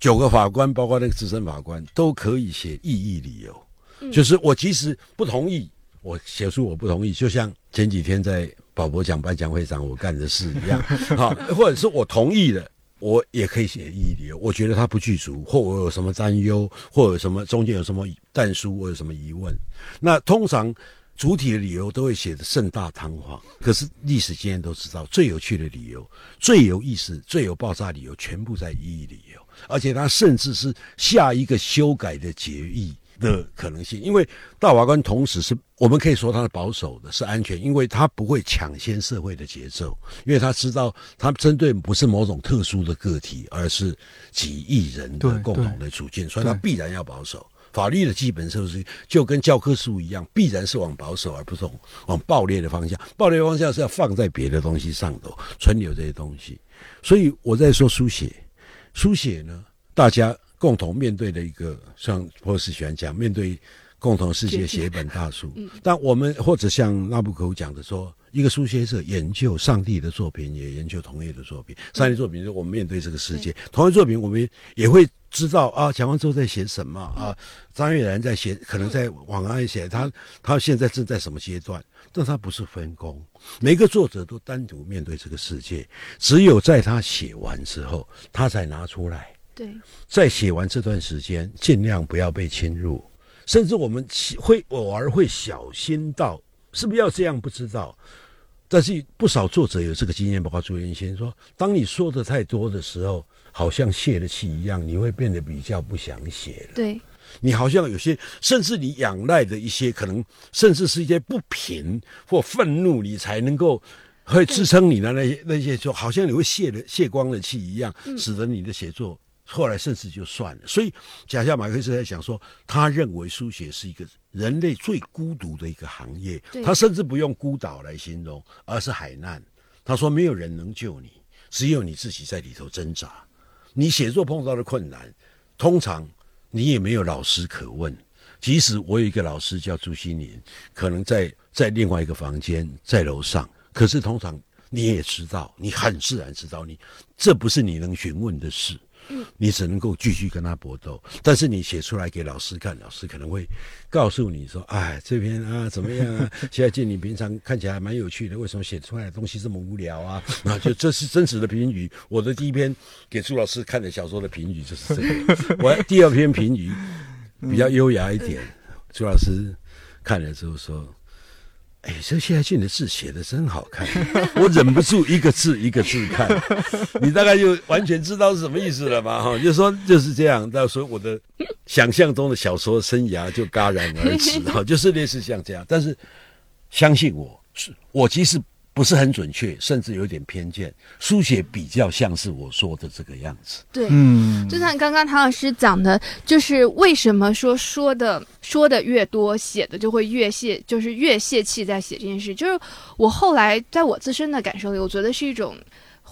九个法官，包括那个资深法官，都可以写异议理由，就是我即使不同意，我写出我不同意，就像前几天在宝博奖颁奖会上我干的事一样，好，或者是我同意了。我也可以写异议理由，我觉得他不具足，或我有什么担忧，或有什么中间有什么但书，我有什么疑问。那通常主体的理由都会写的盛大堂皇，可是历史经验都知道，最有趣的理由、最有意思、最有爆炸理由，全部在异议理由，而且它甚至是下一个修改的决议的可能性，因为大法官同时是我们可以说他是保守的，是安全，因为他不会抢先社会的节奏，因为他知道他针对不是某种特殊的个体，而是几亿人的共同的处境，所以他必然要保守。法律的基本设施就跟教科书一样，必然是往保守而不是往暴烈的方向。暴烈方向是要放在别的东西上头，存留这些东西。所以我在说书写，书写呢，大家。共同面对的一个，像波斯喜欢讲，面对共同世界写一本大书。但我们或者像拉布科讲的说，一个书写者研究上帝的作品，也研究同业的作品。上帝作品，我们面对这个世界，同业作品，我们也会知道啊，蒋方舟在写什么啊，张悦然在写，可能在往外写，他他现在正在什么阶段？但他不是分工，每个作者都单独面对这个世界，只有在他写完之后，他才拿出来。对，在写完这段时间，尽量不要被侵入，甚至我们会偶尔会小心到，是不是要这样？不知道。但是不少作者有这个经验，包括朱元先说，当你说的太多的时候，好像泄了气一样，你会变得比较不想写了。对，你好像有些，甚至你仰赖的一些，可能甚至是一些不平或愤怒，你才能够会支撑你的那些那些，就好像你会泄了泄光了气一样，使得你的写作。后来甚至就算了，所以贾夏马克思在讲说，他认为书写是一个人类最孤独的一个行业。他甚至不用孤岛来形容，而是海难。他说没有人能救你，只有你自己在里头挣扎。你写作碰到的困难，通常你也没有老师可问。即使我有一个老师叫朱新林，可能在在另外一个房间，在楼上，可是通常你也知道，你很自然知道，你这不是你能询问的事。你只能够继续跟他搏斗，但是你写出来给老师看，老师可能会告诉你说：“哎，这篇啊怎么样啊？现在见你平常看起来蛮有趣的，为什么写出来的东西这么无聊啊？”啊，就这是真实的评语。我的第一篇给朱老师看的小说的评语就是这个。我第二篇评语比较优雅一点，朱老师看了之后说。哎，这谢爱俊的字写的真好看，我忍不住一个字一个字看，你大概就完全知道是什么意思了吧？哈，就说就是这样，到时候我的想象中的小说生涯就戛然而止，哈，就是类似像这样。但是相信我，是我其实。不是很准确，甚至有点偏见。书写比较像是我说的这个样子。对，嗯，就像刚刚唐老师讲的，就是为什么说说的说的越多，写的就会越泄，就是越泄气在写这件事。就是我后来在我自身的感受里，我觉得是一种。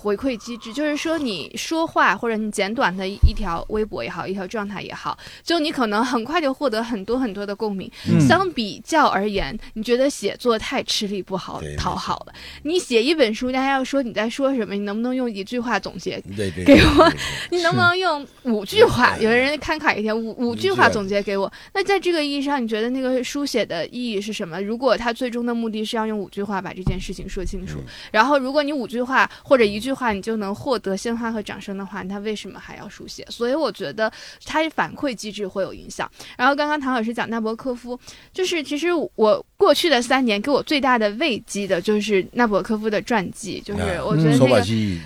回馈机制就是说，你说话或者你简短的一条微博也好，一条状态也好，就你可能很快就获得很多很多的共鸣。相比较而言，你觉得写作太吃力不好讨好了。你写一本书，大家要说你在说什么，你能不能用一句话总结给我？你能不能用五句话？有的人慷慨一点，五五句话总结给我。那在这个意义上，你觉得那个书写的意义是什么？如果他最终的目的是要用五句话把这件事情说清楚，然后如果你五句话或者一句。话你就能获得鲜花和掌声的话，他为什么还要书写？所以我觉得他反馈机制会有影响。然后刚刚唐老师讲纳博科夫，就是其实我过去的三年给我最大的慰藉的就是纳博科夫的传记，就是我觉得那个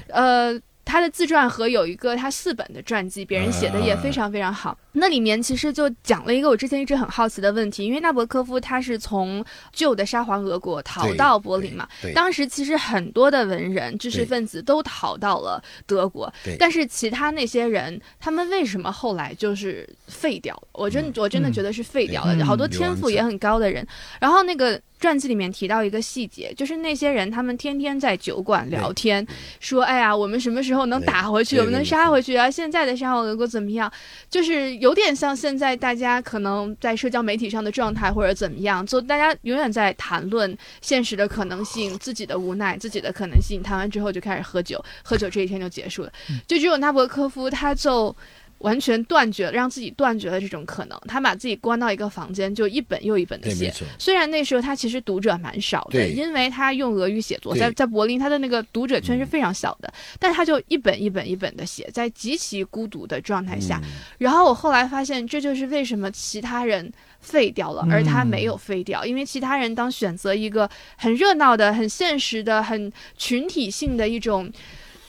呃。他的自传和有一个他四本的传记，别人写的也非常非常好。那里面其实就讲了一个我之前一直很好奇的问题，因为纳博科夫他是从旧的沙皇俄国逃到柏林嘛，当时其实很多的文人、知识分子都逃到了德国，但是其他那些人，他们为什么后来就是废掉了？我真我真的觉得是废掉了，好多天赋也很高的人，然后那个。传记里面提到一个细节，就是那些人他们天天在酒馆聊天，说：“哎呀，我们什么时候能打回去？我们能杀回去啊？现在的沙皇俄国怎么样？就是有点像现在大家可能在社交媒体上的状态，或者怎么样，就大家永远在谈论现实的可能性、自己的无奈、自己的可能性。谈完之后就开始喝酒，喝酒这一天就结束了。就只有纳博科夫，他就。”完全断绝，让自己断绝了这种可能。他把自己关到一个房间，就一本又一本的写。虽然那时候他其实读者蛮少的，因为他用俄语写作，在在柏林他的那个读者圈是非常小的。但他就一本一本一本的写，在极其孤独的状态下。然后我后来发现，这就是为什么其他人废掉了，而他没有废掉。因为其他人当选择一个很热闹的、很现实的、很群体性的一种。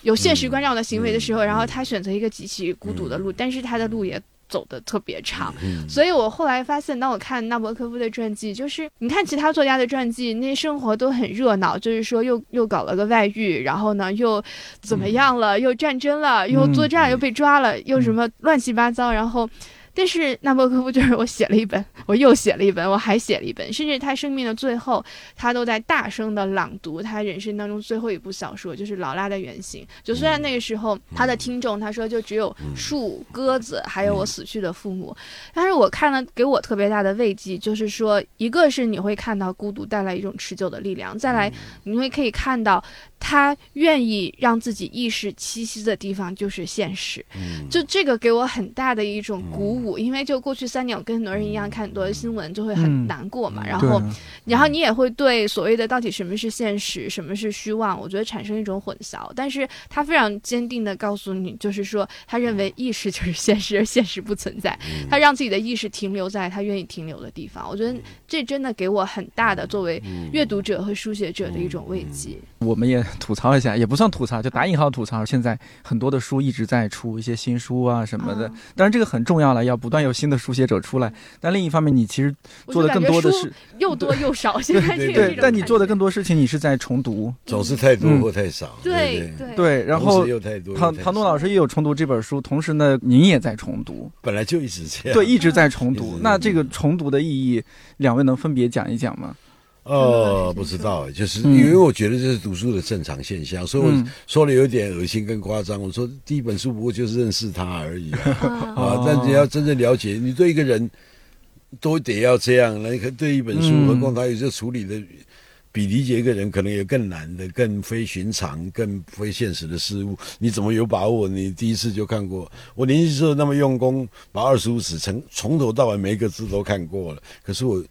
有现实关照的行为的时候，然后他选择一个极其孤独的路，但是他的路也走的特别长。所以我后来发现，当我看纳博科夫的传记，就是你看其他作家的传记，那生活都很热闹，就是说又又搞了个外遇，然后呢又怎么样了，又战争了，又作战，又被抓了，又什么乱七八糟，然后。但是纳博科夫就是我写了一本，我又写了一本，我还写了一本，甚至他生命的最后，他都在大声的朗读他人生当中最后一部小说，就是《劳拉的原型》。就虽然那个时候他的听众他说就只有树、鸽子，还有我死去的父母，但是我看了给我特别大的慰藉，就是说，一个是你会看到孤独带来一种持久的力量，再来你会可以看到。他愿意让自己意识栖息的地方就是现实，就这个给我很大的一种鼓舞，因为就过去三年我跟很多人一样看很多新闻就会很难过嘛，然后，然后你也会对所谓的到底什么是现实，什么是虚妄，我觉得产生一种混淆。但是他非常坚定的告诉你，就是说他认为意识就是现实，而现实不存在。他让自己的意识停留在他愿意停留的地方，我觉得这真的给我很大的作为阅读者和书写者的一种慰藉。我们也。吐槽一下也不算吐槽，就打引号吐槽。现在很多的书一直在出一些新书啊什么的，当然这个很重要了，要不断有新的书写者出来。但另一方面，你其实做的更多的是 又多又少。现在这个对，但你做的更多事情，你是在重读，总是太多或太少。对对对，然后唐唐东老师也有重读这本书，同时呢，您也在重读，本来就一直这样，对，一直在重读。那这个重读的意义，两位能分别讲一讲吗？哦，不知道，就是因为我觉得这是读书的正常现象，所以我说的有点恶心跟夸张。我说第一本书不过就是认识他而已 啊，但你要真正了解，你对一个人都得要这样。那可对一本书，何况他有些处理的，比理解一个人可能也更难的、更非寻常、更非现实的事物。你怎么有把握？你第一次就看过？我年轻时候那么用功，把二十五史从从头到尾每一个字都看过了，可是我。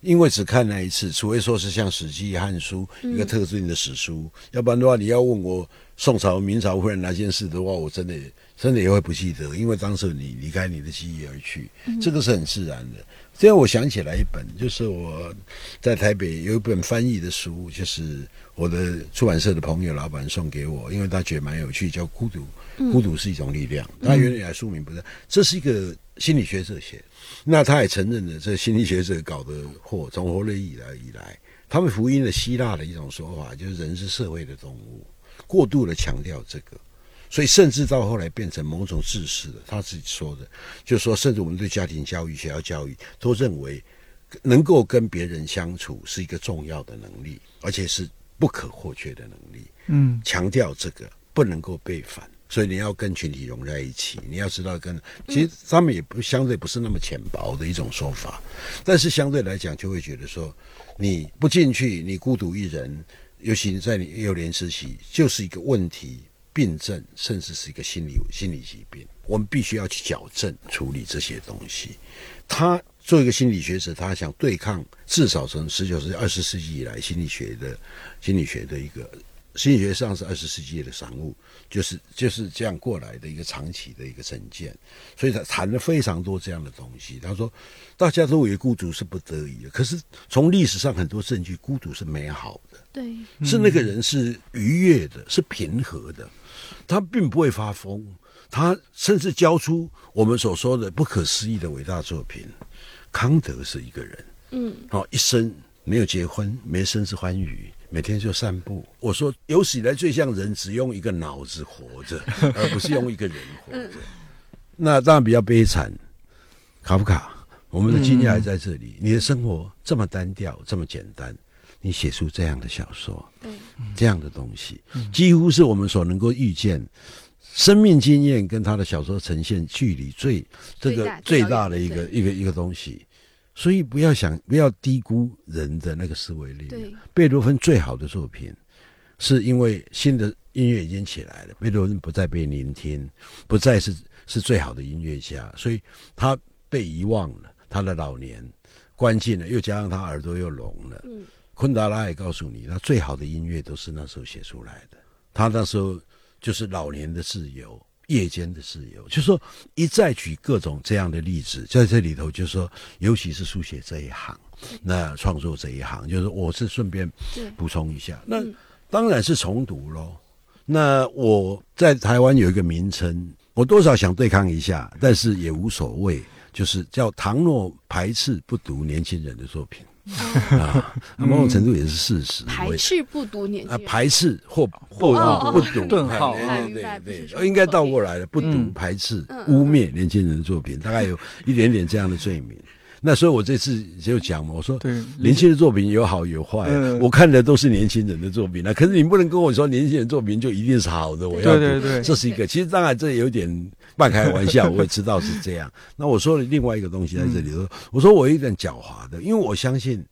因为只看那一次，除非说是像《史记》《汉书》一个特定的史书，要不然的话，你要问我宋朝、明朝忽然哪件事的话，我真的真的也会不记得，因为当时你离开你的记忆而去，这个是很自然的。这样我想起来一本，就是我在台北有一本翻译的书，就是我的出版社的朋友老板送给我，因为他觉得蛮有趣，叫《孤独》，孤独是一种力量。他原来书名不是，这是一个心理学者写。那他也承认了，这心理学者搞的祸，从活人以来以来，他们福音了希腊的一种说法，就是人是社会的动物，过度的强调这个，所以甚至到后来变成某种自私的。他自己说的，就是说甚至我们对家庭教育、学校教育，都认为能够跟别人相处是一个重要的能力，而且是不可或缺的能力。嗯，强调这个不能够被反。所以你要跟群体融在一起，你要知道跟其实他们也不相对不是那么浅薄的一种说法，但是相对来讲就会觉得说你不进去，你孤独一人，尤其在你幼年时期，就是一个问题、病症，甚至是一个心理心理疾病。我们必须要去矫正处理这些东西。他做一个心理学者，他想对抗至少从十九世纪、二十世纪以来心理学的心理学的一个。心理学上是二十世纪的产物，就是就是这样过来的一个长期的一个成见，所以他谈了非常多这样的东西。他说，大家都以为孤独是不得已的，可是从历史上很多证据，孤独是美好的，对，是那个人是愉悦的，是平和的，他并不会发疯，他甚至交出我们所说的不可思议的伟大作品。康德是一个人，嗯，好，一生没有结婚，没生子欢愉。每天就散步。我说有史以来最像人，只用一个脑子活着，而不是用一个人活着。那当然比较悲惨。卡夫卡，我们的经验还在这里。你的生活这么单调，这么简单，你写出这样的小说，这样的东西，几乎是我们所能够预见，生命经验跟他的小说呈现距离最这个最大的一个一个一个东西。所以不要想，不要低估人的那个思维力量。贝多芬最好的作品，是因为新的音乐已经起来了，贝多芬不再被聆听，不再是是最好的音乐家，所以他被遗忘了。他的老年关进了，又加上他耳朵又聋了。嗯，昆达拉也告诉你，他最好的音乐都是那时候写出来的。他那时候就是老年的自由。夜间的自由，就是说一再举各种这样的例子，在这里头，就是说，尤其是书写这一行，那创作这一行，就是我是顺便补充一下，那当然是重读喽。那我在台湾有一个名称我多少想对抗一下，但是也无所谓。就是叫唐诺排斥不读年轻人的作品 啊，某种程度也是事实。排斥不读年轻啊，排斥或或不读顿号，对对，应该倒过来了，不读排斥污蔑年轻人的作品，大概有一点点这样的罪名。那所以，我这次就讲嘛，我说，年轻的作品有好有坏，我看的都是年轻人的作品那可是你不能跟我说年轻人作品就一定是好的，我要对对对，这是一个。其实当然这有点 半开玩笑，我也知道是这样。那我说了另外一个东西在这里，我说我有点狡猾的，因为我相信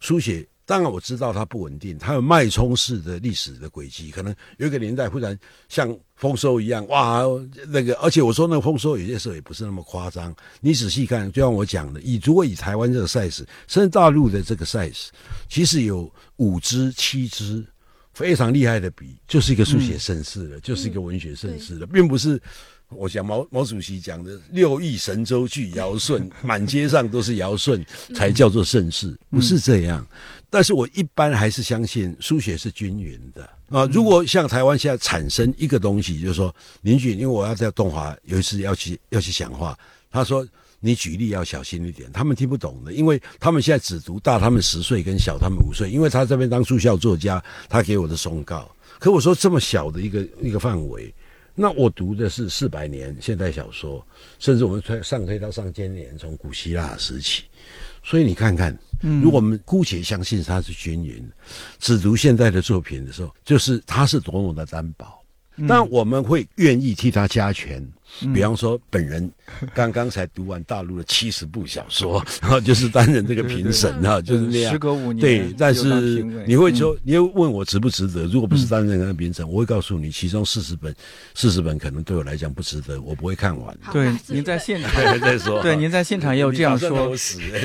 书写。当然我知道它不稳定，它有脉冲式的历史的轨迹，可能有一个年代忽然像丰收一样，哇，那个，而且我说那个丰收有些时候也不是那么夸张。你仔细看，就像我讲的，以如果以台湾这个 size，甚至大陆的这个 size，其实有五支、七支非常厉害的笔，就是一个书写盛世了，就是一个文学盛世了，并不是。我想毛毛主席讲的“六亿神州去尧舜”，满街上都是尧舜，才叫做盛世，不是这样。但是我一般还是相信书写是均匀的啊。如果像台湾现在产生一个东西，就是说，林俊，因为我要在东华有一次要去要去讲话，他说你举例要小心一点，他们听不懂的，因为他们现在只读大他们十岁跟小他们五岁，因为他这边当住校作家，他给我的松告。可我说这么小的一个一个范围。那我读的是四百年现代小说，甚至我们推上推到上千年，从古希腊时期。所以你看看，如果我们姑且相信它是均匀，只读现代的作品的时候，就是它是多么的单薄。但我们会愿意替他加权。比方说，本人 刚刚才读完大陆的七十部小说，然后就是担任这个评审啊，就是那样。时隔五年，对，但是你会说，你会问我值不值得？如果不是担任那个评审，我会告诉你，其中四十本，四十本可能对我来讲不值得，我不会看完。对，您在现 场再说。对，您在现场也有这样说。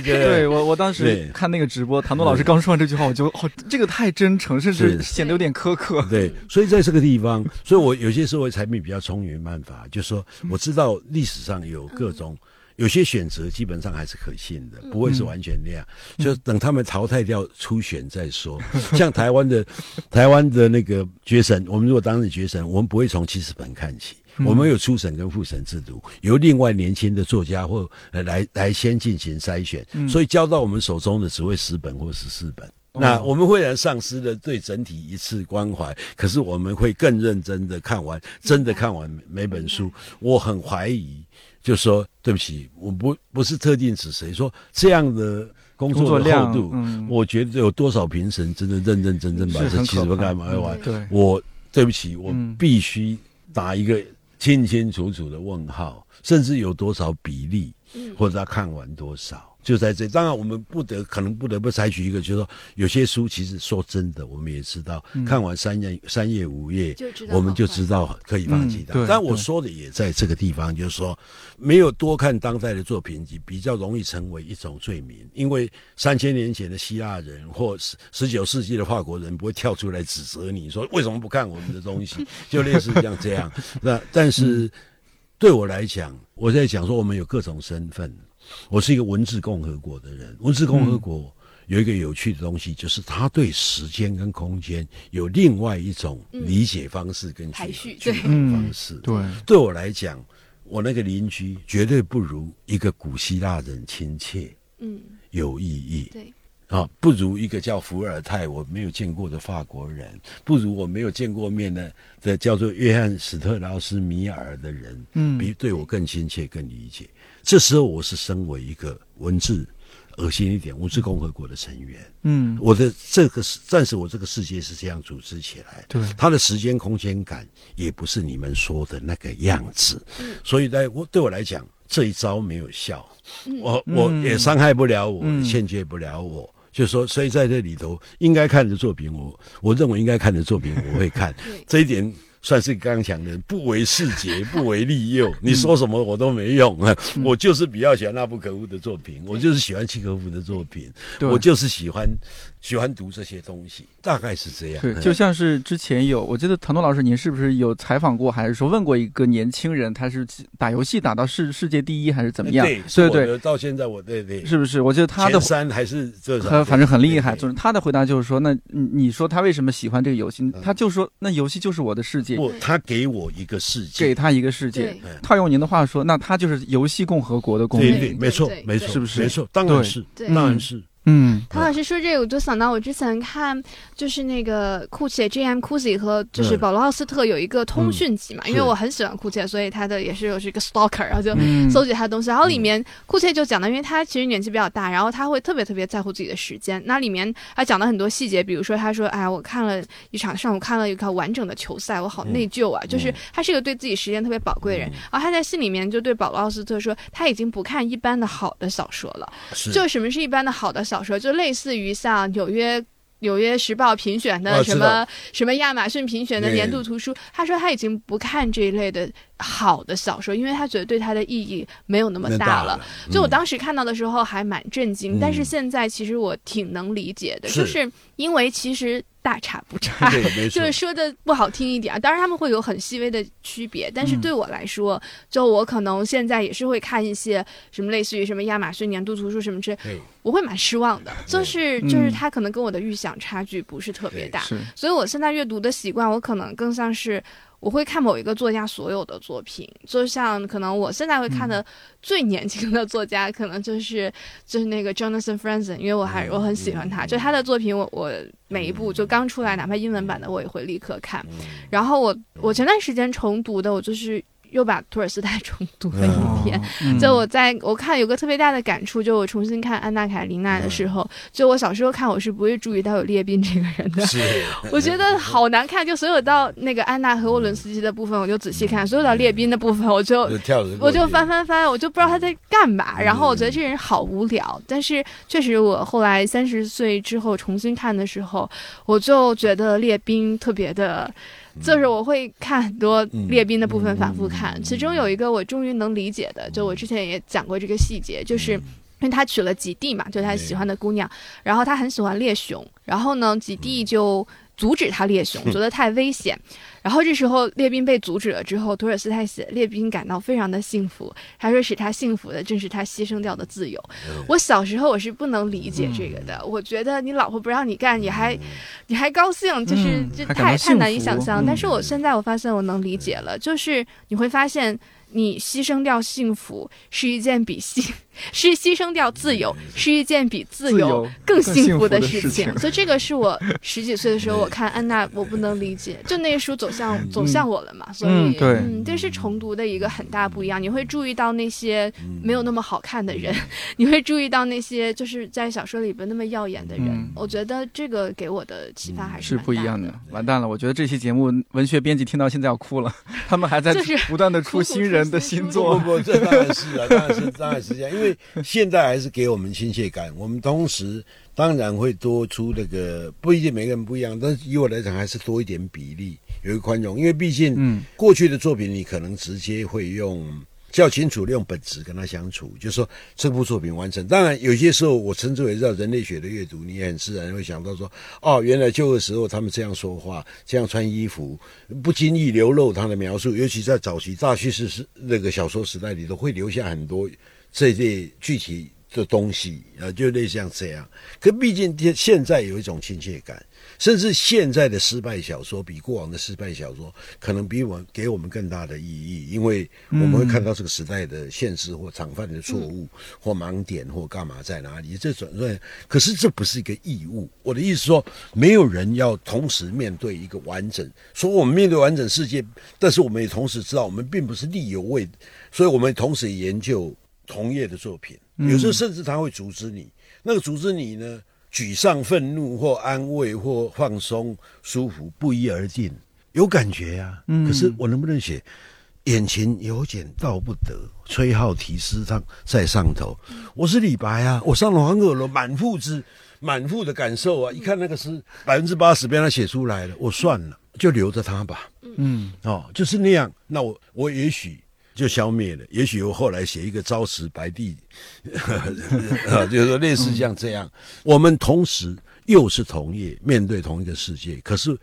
对，我我当时看那个直播，唐诺老师刚说完这句话，我就哦，这个太真诚，甚至显得有点苛刻。对，所以在这个地方，所以我有些时候产品比较聪明办法，就是说。我知道历史上有各种有些选择，基本上还是可信的，不会是完全那样。就等他们淘汰掉初选再说。像台湾的台湾的那个决审，我们如果当日决审，我们不会从七十本看起，我们有初审跟复审制度，由另外年轻的作家或来来先进行筛选，所以交到我们手中的只会十本或十四本。那我们虽然丧失了对整体一次关怀，可是我们会更认真的看完，真的看完每本书。我很怀疑，就说对不起，我不不是特定指谁，说这样的工作的厚度，我觉得有多少评审真的认认真真把这七十本看完？对，我对不起，我必须打一个清清楚楚的问号，甚至有多少比例，或者他看完多少。就在这，当然我们不得可能不得不采取一个，就是说有些书其实说真的，我们也知道，看完三页三页五页，我们就知道可以放弃的。但我说的也在这个地方，就是说没有多看当代的作品，比较容易成为一种罪名，因为三千年前的希腊人或十十九世纪的法国人不会跳出来指责你说为什么不看我们的东西，就类似像这样。那但是对我来讲，我在讲说我们有各种身份。我是一个文字共和国的人，文字共和国有一个有趣的东西，就是他对时间跟空间有另外一种理解方式跟排序方式。对，对我来讲，我那个邻居绝对不如一个古希腊人亲切，嗯，有意义。对，啊，不如一个叫伏尔泰我没有见过的法国人，不如我没有见过面的的叫做约翰史特劳斯米尔的人，嗯，比对我更亲切、更理解。这时候我是身为一个文字恶心一点文字共和国的成员，嗯，我的这个是暂时我这个世界是这样组织起来，对，它的时间空间感也不是你们说的那个样子，所以在我对我来讲这一招没有效，我我也伤害不了我，欠缺不了我，就说所以在这里头应该看的作品，我我认为应该看的作品我会看，这一点。算是刚强的，不为世节，不为利诱。你说什么我都没用啊！我就是比较喜欢那部可恶的作品，我就是喜欢契诃夫的作品，我就是喜欢喜欢读这些东西，大概是这样。对，就像是之前有，我记得唐东老师，您是不是有采访过，还是说问过一个年轻人，他是打游戏打到世世界第一，还是怎么样？对对，到现在我对对，是不是？我觉得他的三还是这，他反正很厉害。就是他的回答就是说，那你说他为什么喜欢这个游戏？他就说，那游戏就是我的世界。不，他给我一个世界，给他一个世界。套用您的话说，那他就是游戏共和国的公民。对，没错，没错，是不是？没错，当然是，当然是。嗯，唐老师说这个，我就想到我之前看，就是那个库切 J.M. z i 和就是保罗奥斯特有一个通讯集嘛，因为我很喜欢库切，所以他的也是我是一个 stalker，然后就搜集他的东西。然后里面库切就讲到，因为他其实年纪比较大，然后他会特别特别在乎自己的时间。那里面他讲了很多细节，比如说他说，哎，我看了一场上午看了一个完整的球赛，我好内疚啊。就是他是一个对自己时间特别宝贵的人。然后他在信里面就对保罗奥斯特说，他已经不看一般的好的小说了。就什么是一般的好的小说？就类似。于像纽约纽约时报评选的什么什么亚马逊评选的年度图书，他说他已经不看这一类的好的小说，因为他觉得对他的意义没有那么大了。就我当时看到的时候还蛮震惊，但是现在其实我挺能理解的，就是因为其实。大差不差，就是说的不好听一点啊。当然他们会有很细微的区别，但是对我来说，就我可能现在也是会看一些什么类似于什么亚马逊年度图书什么之类，我会蛮失望的。就是就是他可能跟我的预想差距不是特别大，所以我现在阅读的习惯，我可能更像是。我会看某一个作家所有的作品，就像可能我现在会看的最年轻的作家，可能就是就是那个 Jonathan Franzen，因为我还我很喜欢他，就他的作品，我我每一部就刚出来，哪怕英文版的我也会立刻看。然后我我前段时间重读的，我就是。又把托尔斯泰重读了一遍，就我在我看有个特别大的感触，就我重新看《安娜·卡列尼娜》的时候，就我小时候看我是不会注意到有列宾这个人的，我觉得好难看。就所有到那个安娜和沃伦斯基的部分，我就仔细看；所有到列宾的部分，我就我就翻翻翻，我就不知道他在干嘛。然后我觉得这人好无聊。但是确实，我后来三十岁之后重新看的时候，我就觉得列宾特别的。就是我会看很多列宾的部分，反复看。其中有一个我终于能理解的，就我之前也讲过这个细节，就是因为他娶了吉蒂嘛，就他喜欢的姑娘，然后他很喜欢猎熊，然后呢，吉蒂就。阻止他猎熊，觉得太危险。然后这时候列兵被阻止了之后，托尔斯泰写列兵感到非常的幸福。他说使他幸福的正是他牺牲掉的自由。我小时候我是不能理解这个的，我觉得你老婆不让你干，你还你还高兴，就是这太太难以想象。但是我现在我发现我能理解了，就是你会发现。你牺牲掉幸福是一件比幸是牺牲掉自由是一件比自由更幸福的事情，所以这个是我 十几岁的时候我看安娜，我不能理解，就那书走向走向我了嘛，所以嗯，这是重读的一个很大不一样，你会注意到那些没有那么好看的人，你会注意到那些就是在小说里边那么耀眼的人，我觉得这个给我的启发还是不一样的。完蛋了，我觉得这期节目文学编辑听到现在要哭了，他们还在不断的出新人。的新作。不不，这当然是啊，当然是当然是这样，因为现在还是给我们亲切感。我们同时当然会多出那个，不一定每个人不一样，但是以我来讲，还是多一点比例，有一个宽容，因为毕竟，嗯，过去的作品你可能直接会用。较清楚，用本质跟他相处，就是说这部作品完成。当然，有些时候我称之为叫人类学的阅读，你也很自然会想到说，哦，原来旧的时候他们这样说话，这样穿衣服，不经意流露他的描述，尤其在早期大叙事时那个小说时代里，头会留下很多这些具体的东西啊，就类似像这样。可毕竟现在有一种亲切感。甚至现在的失败小说比过往的失败小说可能比我给我们更大的意义，因为我们会看到这个时代的现实或常犯的错误或盲点或干嘛在哪里。这种可是这不是一个义务。我的意思说，没有人要同时面对一个完整，说我们面对完整世界，但是我们也同时知道，我们并不是力有为，所以我们同时研究同业的作品。有时候甚至他会阻止你，那个阻止你呢？沮丧、愤怒或安慰或放松、舒服不一而定，有感觉呀。可是我能不能写眼前有点道不得，崔浩题诗上在上头。我是李白啊，我上了黄鹤楼，满腹之满腹的感受啊。一看那个诗，百分之八十被他写出来了，我算了，就留着他吧。嗯，哦，就是那样。那我我也许。就消灭了。也许我后来写一个朝辞白帝，啊，就是说类似像这样。我们同时又是同业，面对同一个世界，可是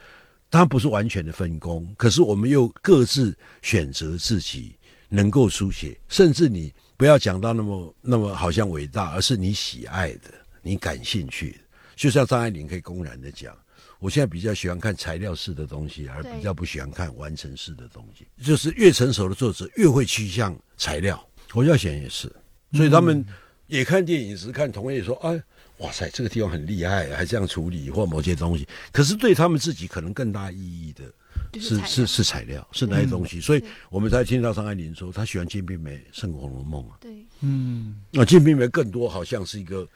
它不是完全的分工，可是我们又各自选择自己能够书写，甚至你不要讲到那么那么好像伟大，而是你喜爱的，你感兴趣的，就像张爱玲可以公然的讲。我现在比较喜欢看材料式的东西，而比较不喜欢看完成式的东西。就是越成熟的作者越会趋向材料。侯孝贤也是，所以他们也看电影时看同业说：“哎，哇塞，这个地方很厉害，还这样处理或某些东西。”可是对他们自己可能更大意义的是是是材料，是那些东西。所以我们才听到张爱玲说，她喜欢金瓶梅胜《红楼梦》啊。对，嗯，那金瓶梅更多好像是一个。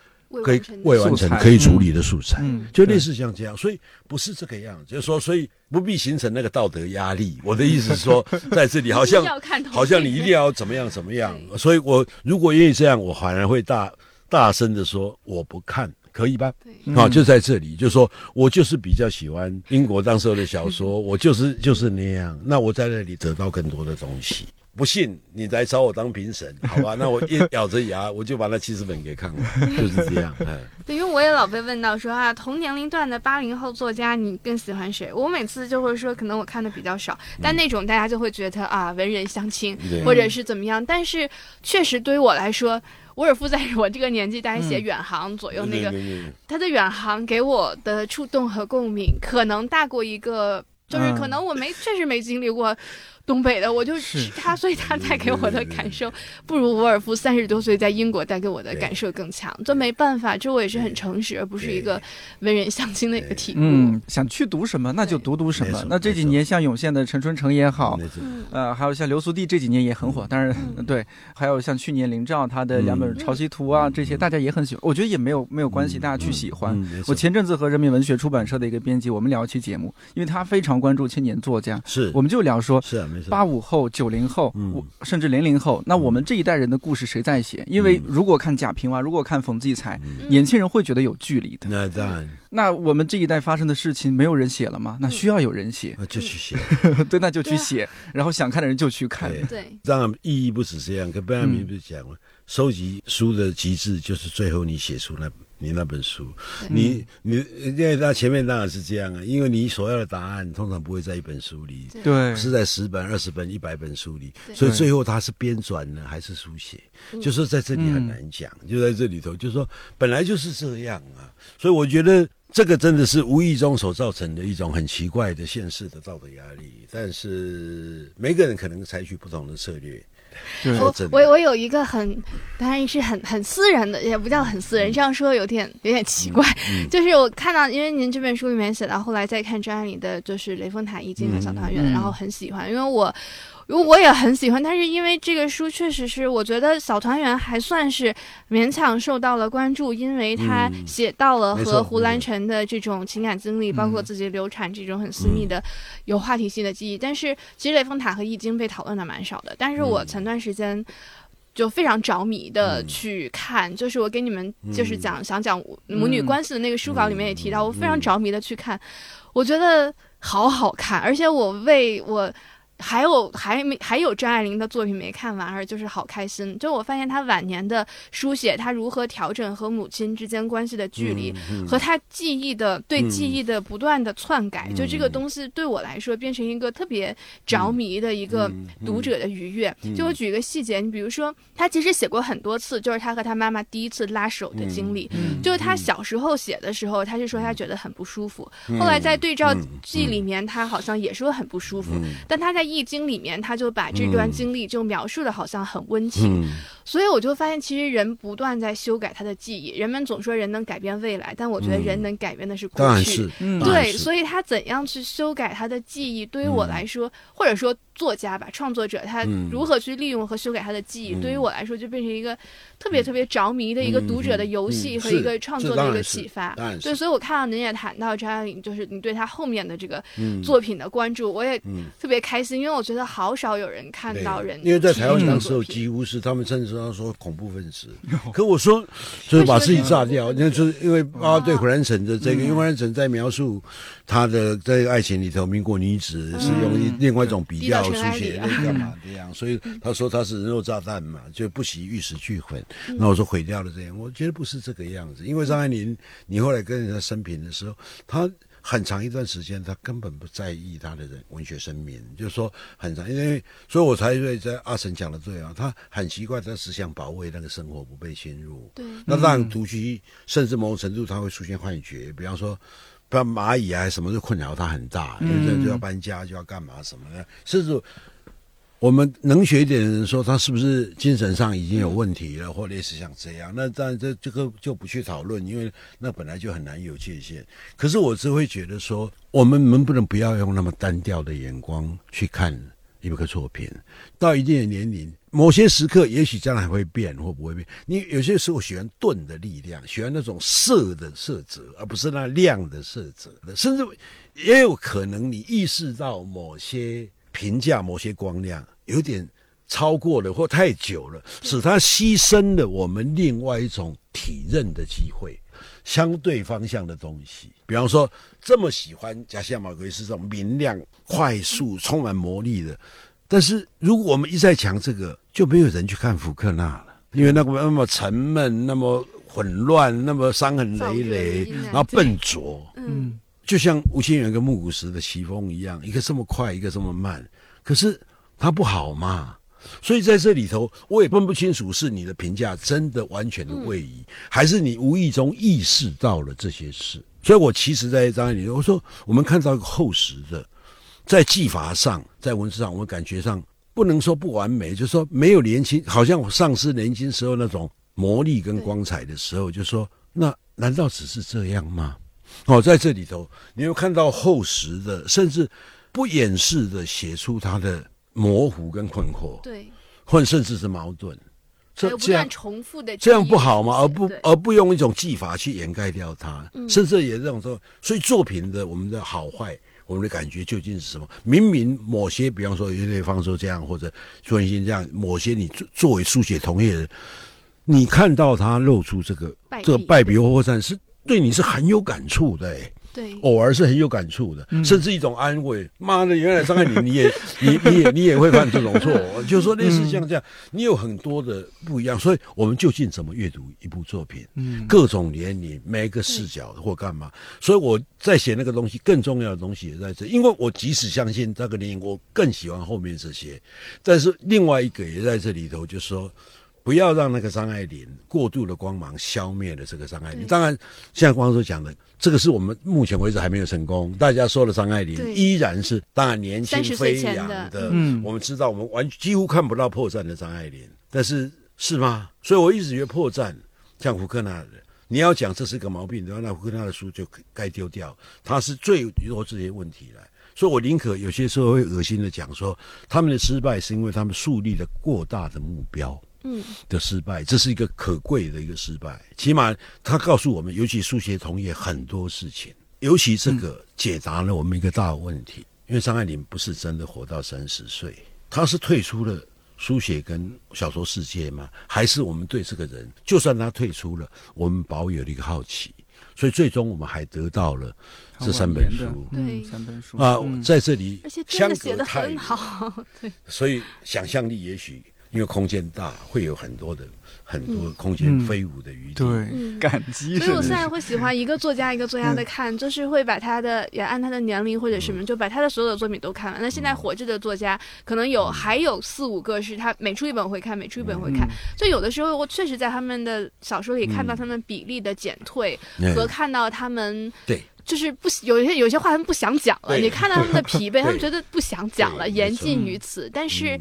可以未完成可以处理的素材，嗯就类似像这样，所以不是这个样子，就是说，所以不必形成那个道德压力。我的意思是说，在这里好像好像你一定要怎么样怎么样，所以我如果愿意这样，我反而会大大声的说我不看，可以吧？啊，就在这里，就是说我就是比较喜欢英国当时候的小说，我就是就是那样，那我在那里得到更多的东西。不信你来找我当评审，好吧？那我一咬着牙，我就把那七十本给看完，就是这样。对，因为我也老被问到说啊，同年龄段的八零后作家，你更喜欢谁？我每次就会说，可能我看的比较少，但那种大家就会觉得啊，文人相亲，或者是怎么样。但是确实对于我来说，沃尔夫在我这个年纪，大概写远航左右那个，他的远航给我的触动和共鸣，可能大过一个，就是可能我没确实没经历过。东北的，我就是他，所以他带给我的感受不如沃尔夫三十多岁在英国带给我的感受更强。这没办法，这我也是很诚实，而不是一个文人相亲的一个体悟。嗯，想去读什么，那就读读什么。那这几年像涌现的陈春成也好，呃，还有像刘苏娣这几年也很火。当然，对，还有像去年林兆他的两本《潮汐图》啊，这些大家也很喜欢。我觉得也没有没有关系，大家去喜欢。我前阵子和人民文学出版社的一个编辑，我们聊一期节目，因为他非常关注青年作家，是，我们就聊说，是。八五后、九零后，甚至零零后，那我们这一代人的故事谁在写？因为如果看贾平凹，如果看冯骥才，年轻人会觉得有距离的。那当然，那我们这一代发生的事情，没有人写了吗？那需要有人写，那就去写。对，那就去写，然后想看的人就去看。对，当然意义不止这样。跟贝聿铭不是讲了，收集书的极致就是最后你写出那。你那本书，你你因为他前面当然是这样啊，因为你所要的答案通常不会在一本书里，对，是在十本、二十本、一百本书里，所以最后他是编纂呢还是书写，就是在这里很难讲，就在这里头，就是说本来就是这样啊，所以我觉得这个真的是无意中所造成的一种很奇怪的现实的道德压力，但是每个人可能采取不同的策略。我我我有一个很，当然是很很私人的，也不叫很私人，这样说有点有点奇怪。就是我看到，因为您这本书里面写到，后来再看张爱玲的，就是《雷峰塔一经》和《小团圆》，然后很喜欢，因为我。如我也很喜欢，但是因为这个书确实是，我觉得《小团圆》还算是勉强受到了关注，因为他写到了和胡兰成的这种情感经历，包括自己流产这种很私密的、有话题性的记忆。但是其实《雷峰塔》和《易经》被讨论的蛮少的。但是我前段时间就非常着迷的去看，就是我给你们就是讲想讲母女关系的那个书稿里面也提到，我非常着迷的去看，我觉得好好看，而且我为我。还有还没还有张爱玲的作品没看完，而就是好开心。就我发现她晚年的书写，她如何调整和母亲之间关系的距离，和她记忆的对记忆的不断的篡改，就这个东西对我来说变成一个特别着迷的一个读者的愉悦。就我举一个细节，你比如说，她其实写过很多次，就是她和她妈妈第一次拉手的经历。就是她小时候写的时候，她是说她觉得很不舒服，后来在对照记里面，她好像也说很不舒服，但她在。易经里面，他就把这段经历就描述的好像很温情，所以我就发现，其实人不断在修改他的记忆。人们总说人能改变未来，但我觉得人能改变的是过去。对，所以他怎样去修改他的记忆，对于我来说，或者说。作家吧，创作者他如何去利用和修改他的记忆，对于我来说就变成一个特别特别着迷的一个读者的游戏和一个创作的一个启发。对，所以我看到您也谈到张爱玲，就是你对她后面的这个作品的关注，我也特别开心，因为我觉得好少有人看到人。因为在台湾的时候几乎是他们甚至是他说恐怖分子，可我说就是把自己炸掉，那就是因为啊，对，胡兰成的这个，因为胡兰成在描述他的在爱情里头，民国女子是用另外一种比较书写，那干嘛这样？所以他说他是人肉炸弹嘛，就不惜玉石俱焚。那我说毁掉了这样，我觉得不是这个样子，因为张爱玲，你后来跟人家生平的时候，他。很长一段时间，他根本不在意他的人文学生命，就是说很长，因为所以我才会在阿神讲的对啊，他很奇怪，他是想保卫那个生活不被侵入。对，那让独居，甚至某种程度他会出现幻觉，比方说，不蚂蚁啊什么，就困扰他很大，就就要搬家，就要干嘛什么的，甚至。我们能学一点的人说他是不是精神上已经有问题了，或类似像这样，那当然这这个就不去讨论，因为那本来就很难有界限。可是我只会觉得说，我们能不能不要用那么单调的眼光去看一个作品？到一定的年龄，某些时刻也许将来会变或不会变。你有些时候喜欢钝的力量，喜欢那种色的色泽，而不是那亮的色泽。甚至也有可能你意识到某些。评价某些光亮有点超过了或太久了，使他牺牲了我们另外一种体认的机会，相对方向的东西。比方说，这么喜欢加西亚马奎斯这种明亮、快速、充满魔力的，但是如果我们一再讲这个，就没有人去看福克纳了，因为那个那么沉闷、那么混乱、那么伤痕累累，然后笨拙，嗯。就像吴清源跟木谷实的棋风一样，一个这么快，一个这么慢，可是他不好嘛。所以在这里头，我也分不清楚是你的评价真的完全的位移，还是你无意中意识到了这些事。所以我其实在张爱玲，我说我们看到一个厚实的，在技法上，在文字上，我们感觉上不能说不完美，就是说没有年轻，好像我丧失年轻时候那种魔力跟光彩的时候，就说那难道只是这样吗？哦，在这里头，你会看到厚实的，甚至不掩饰的写出他的模糊跟困惑，对，或甚至是矛盾，这这样重复的，这样不好吗？而不而不用一种技法去掩盖掉它，甚至也这种说，所以作品的我们的好坏，我们的感觉究竟是什么？明明某些，比方说有些方说这样，或者朱文新这样，某些你作作为书写同业人，你看到他露出这个这个败笔或破绽是。对你是很有感触的，对，偶尔是很有感触的，甚至一种安慰。妈的，原来伤害你，你也，你，你也，你也会犯这种错。就说类似像这样，你有很多的不一样。所以，我们究竟怎么阅读一部作品？嗯，各种年龄，每个视角或干嘛？所以我在写那个东西，更重要的东西也在这。因为我即使相信那个年龄，我更喜欢后面这些。但是另外一个也在这里头，就是说。不要让那个张爱玲过度的光芒消灭了这个张爱玲。当然，像光叔讲的，这个是我们目前为止还没有成功。大家说的张爱玲依然是当然年轻飞扬的。嗯，我们知道我们完几乎看不到破绽的张爱玲，但是是吗？所以我一直觉得破绽，像胡克纳的，你要讲这是个毛病，的话，那胡克纳的书就该丢掉。他是最多这些问题来，所以我宁可有些时候会恶心的讲说，他们的失败是因为他们树立了过大的目标。嗯，的失败，这是一个可贵的一个失败。起码他告诉我们，尤其书写同业很多事情，尤其这个解答了我们一个大问题。因为张爱玲不是真的活到三十岁，她是退出了书写跟小说世界吗？还是我们对这个人，就算他退出了，我们保有了一个好奇，所以最终我们还得到了这三本书，对，三本书啊，在这里，而且真的写的很好，对，所以想象力也许。因为空间大，会有很多的很多空间飞舞的余地。对，感激。所以我现在会喜欢一个作家一个作家的看，就是会把他的也按他的年龄或者什么，就把他的所有的作品都看完。那现在活着的作家，可能有还有四五个是他每出一本会看，每出一本会看。就有的时候我确实在他们的小说里看到他们比例的减退，和看到他们对，就是不有些有些话他们不想讲了。你看到他们的疲惫，他们觉得不想讲了，言尽于此。但是。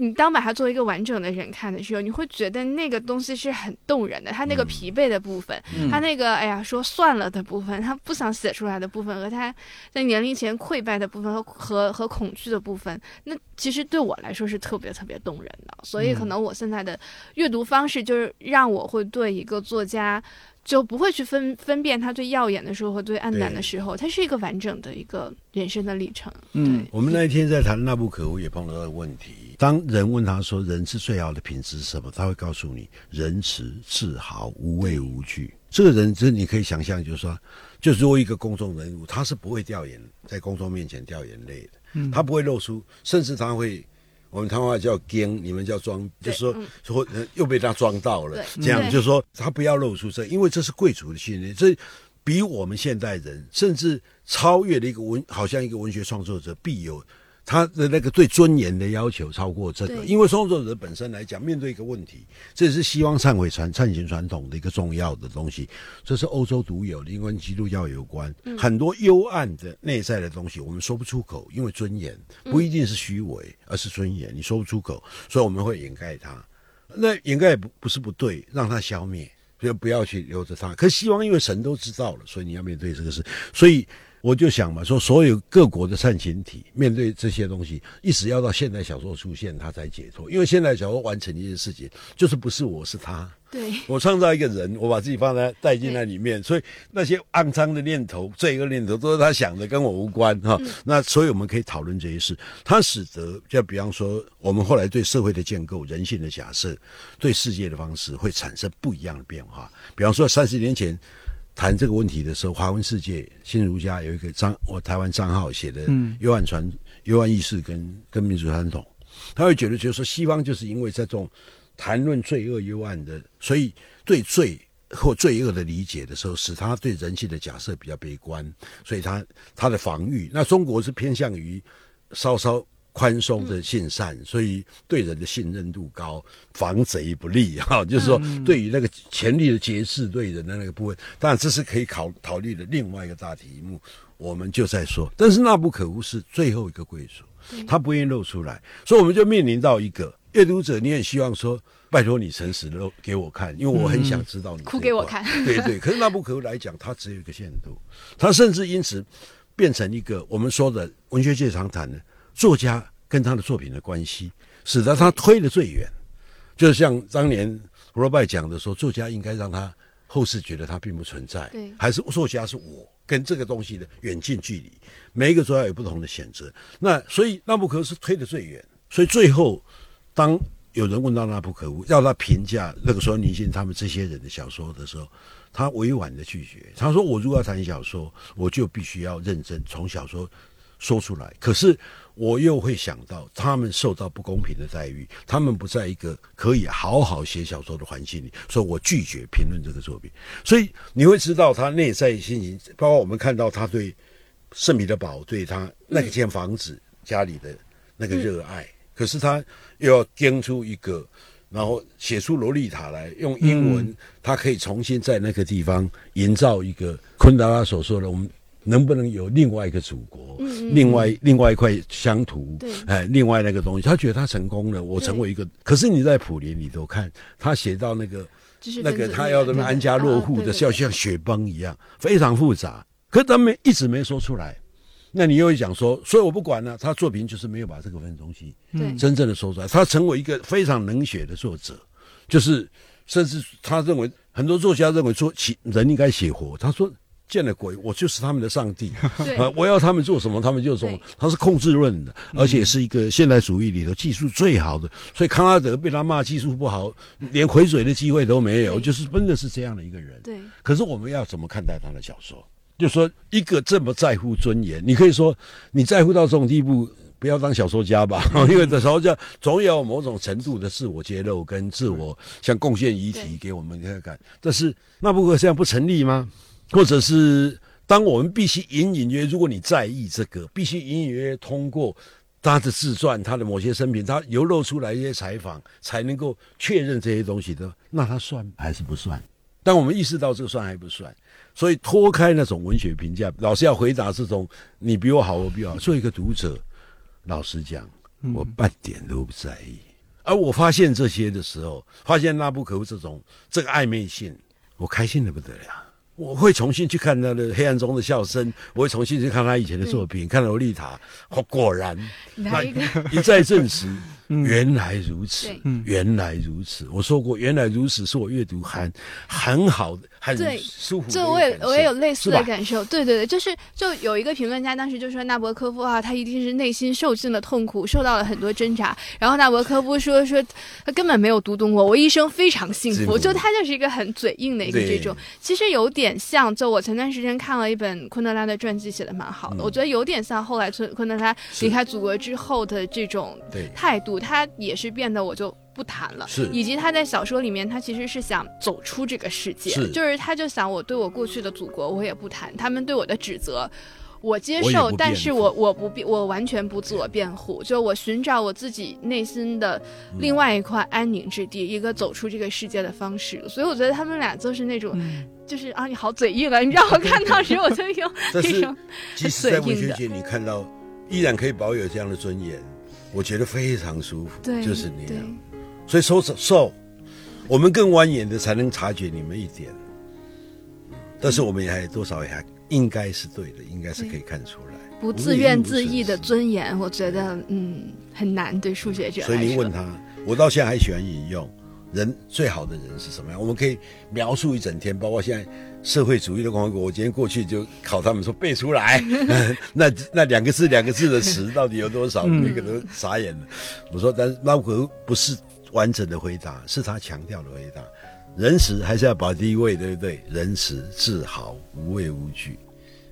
你当把它作为一个完整的人看的时候，你会觉得那个东西是很动人的。他那个疲惫的部分，他那个哎呀说算了的部分，他不想写出来的部分，和他在年龄前溃败的部分和和和恐惧的部分，那其实对我来说是特别特别动人的。所以可能我现在的阅读方式就是让我会对一个作家。就不会去分分辨他最耀眼的时候和最暗淡的时候，它是一个完整的一个人生的历程。嗯，我们那一天在谈那不可无，也碰到了问题。当人问他说人是最好的品质是什么，他会告诉你仁慈、自豪、无畏无惧。这个人，这你可以想象，就是说，就如果一个公众人物，他是不会掉眼在公众面前掉眼泪的，嗯，他不会露出，甚至他会。我们台湾话叫“惊”，你们叫“装”，就是说说又被他装到了，这样就是说他不要露出这，因为这是贵族的训练，这比我们现代人甚至超越了一个文，好像一个文学创作者必有。他的那个对尊严的要求超过这个，因为创作者本身来讲，面对一个问题，这也是西方忏悔传、忏行传统的一个重要的东西。这是欧洲独有的，因为基督教有关很多幽暗的内在的东西，我们说不出口，因为尊严不一定是虚伪，而是尊严，你说不出口，所以我们会掩盖它。那掩盖不不是不对，让它消灭，所以不要去留着它。可希望因为神都知道了，所以你要面对这个事，所以。我就想嘛，说所有各国的善行体面对这些东西，一直要到现代小说出现，他才解脱。因为现代小说完成一件事情，就是不是我是他，对我创造一个人，我把自己放在带进那里面，所以那些肮脏的念头、罪恶念头都是他想的，跟我无关哈。那所以我们可以讨论这些事，它使得就比方说，我们后来对社会的建构、人性的假设、对世界的方式会产生不一样的变化。比方说，三十年前。谈这个问题的时候，华文世界新儒家有一个张，我台湾张浩写的《幽暗传幽暗意识跟跟民主传统》，他会觉得就是说，西方就是因为在这种谈论罪恶幽暗的，所以对罪或罪恶的理解的时候，使他对人性的假设比较悲观，所以他他的防御。那中国是偏向于稍稍。宽松的信善，所以对人的信任度高，防贼不利 哈。就是说，对于那个权力的节制对人的那个部分，当然这是可以考考虑的另外一个大题目。我们就在说，但是那不可无是最后一个归属，他不愿意露出来，所以我们就面临到一个阅读者，你也希望说，拜托你诚实露给我看，因为我很想知道你哭给我看。对对，可是那不可无来讲，它只有一个限度，它甚至因此变成一个我们说的文学界常谈的。作家跟他的作品的关系，使得他推得最远。就像当年罗拜讲的说，作家应该让他后世觉得他并不存在，对，还是作家是我跟这个东西的远近距离。每一个作家有不同的选择。那所以纳布可是推得最远。所以最后，当有人问到纳布可乌要他评价那个时候宁信他们这些人的小说的时候，他委婉的拒绝。他说：“我如果要谈小说，我就必须要认真从小说说出来。”可是。我又会想到，他们受到不公平的待遇，他们不在一个可以好好写小说的环境里，所以我拒绝评论这个作品。所以你会知道他内在心情，包括我们看到他对圣彼得堡对他那间房子家里的那个热爱，可是他又要编出一个，然后写出洛丽塔来，用英文，他可以重新在那个地方营造一个昆德拉所说的我们。能不能有另外一个祖国，另外另外一块乡土，哎，另外那个东西，他觉得他成功了，我成为一个。可是你在普林里头看，他写到那个那个他要么安家落户的，要像雪崩一样，非常复杂。可是他们一直没说出来，那你又会讲说，所以我不管了。他作品就是没有把这个分东西真正的说出来。他成为一个非常冷血的作者，就是甚至他认为很多作家认为说，其人应该写活。他说。见了鬼，我就是他们的上帝。啊，我要他们做什么，他们就做。他是控制论的，而且是一个现代主义里头技术最好的。所以康拉德被他骂技术不好，连回嘴的机会都没有，就是真的是这样的一个人。对。可是我们要怎么看待他的小说？就说一个这么在乎尊严，你可以说你在乎到这种地步，不要当小说家吧，因为小说家总有某种程度的自我揭露跟自我像贡献遗体给我们看看。但是那不过这样不成立吗？或者是当我们必须隐隐约，如果你在意这个，必须隐隐约通过他的自传、他的某些生平，他流露出来一些采访，才能够确认这些东西的，那他算还是不算？当我们意识到这个算还不算，所以脱开那种文学评价，老师要回答这种你比我好，我比我好。做一个读者，老实讲，我半点都不在意。而我发现这些的时候，发现拉布可夫这种这个暧昧性，我开心的不得了。我会重新去看他的《黑暗中的笑声》，我会重新去看他以前的作品，看《洛丽塔》，果然，那一再证实。原来如此，原来如此。我说过，原来如此，是我阅读很很好的、很舒服。就我也我也有类似的感受。对对对，就是就有一个评论家当时就说纳博科夫啊，他一定是内心受尽了痛苦，受到了很多挣扎。然后纳博科夫说说他根本没有读懂我，我一生非常幸福。就他就是一个很嘴硬的一个这种，其实有点像。就我前段时间看了一本昆德拉的传记，写的蛮好的。我觉得有点像后来昆昆德拉离开祖国之后的这种态度。他也是变得我就不谈了，是，以及他在小说里面，他其实是想走出这个世界，就是他就想我对我过去的祖国我也不谈，他们对我的指责。我接受，但是我我不辩，我完全不自我辩护，就我寻找我自己内心的另外一块安宁之地，一个走出这个世界的方式。所以我觉得他们俩就是那种，就是啊，你好嘴硬啊！你知道我看到时，我就用 这种即使在文学界，你看到依然可以保有这样的尊严。我觉得非常舒服，就是那样。所以收受，我们更蜿蜒的才能察觉你们一点，但是我们也还多少也还应该是对的，应该是可以看出来。不自怨自艾的尊严，我觉得嗯很难对数学者。所以您问他，我到现在还喜欢引用。人最好的人是什么样？我们可以描述一整天，包括现在社会主义的共和国。我今天过去就考他们说背出来，那那两个字两个字的词到底有多少？每个都傻眼了。我说，但是那可不是完整的回答，是他强调的回答。仁慈还是要保第一位，对不对？仁慈、自豪、无畏无惧，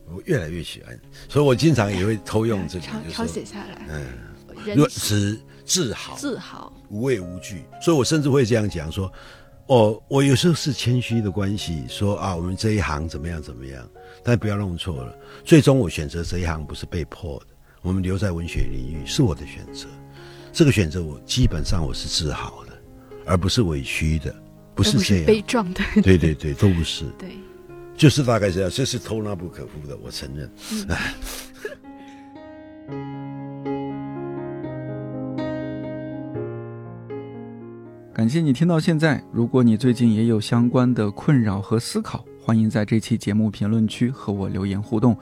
我越来越喜欢。所以我经常也会偷用这个，抄写下来。嗯，仁慈、自豪、自豪。无畏无惧，所以我甚至会这样讲说：，哦，我有时候是谦虚的关系，说啊，我们这一行怎么样怎么样，但不要弄错了。最终我选择这一行不是被迫的，我们留在文学领域是我的选择。这个选择我基本上我是自豪的，而不是委屈的，不是这样悲壮的。对对对，都不是。对，就是大概这样，这是偷那不可负的，我承认。感谢你听到现在。如果你最近也有相关的困扰和思考，欢迎在这期节目评论区和我留言互动。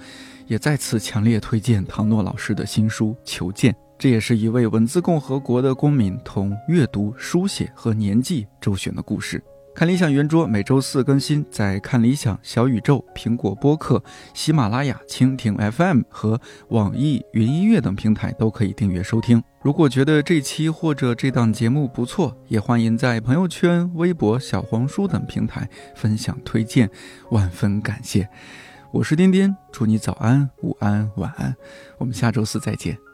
也再次强烈推荐唐诺老师的新书《求见》，这也是一位文字共和国的公民同阅读、书写和年纪周旋的故事。看理想圆桌每周四更新，在看理想、小宇宙、苹果播客、喜马拉雅、蜻蜓 FM 和网易云音乐等平台都可以订阅收听。如果觉得这期或者这档节目不错，也欢迎在朋友圈、微博、小黄书等平台分享推荐，万分感谢。我是颠颠，祝你早安、午安、晚安，我们下周四再见。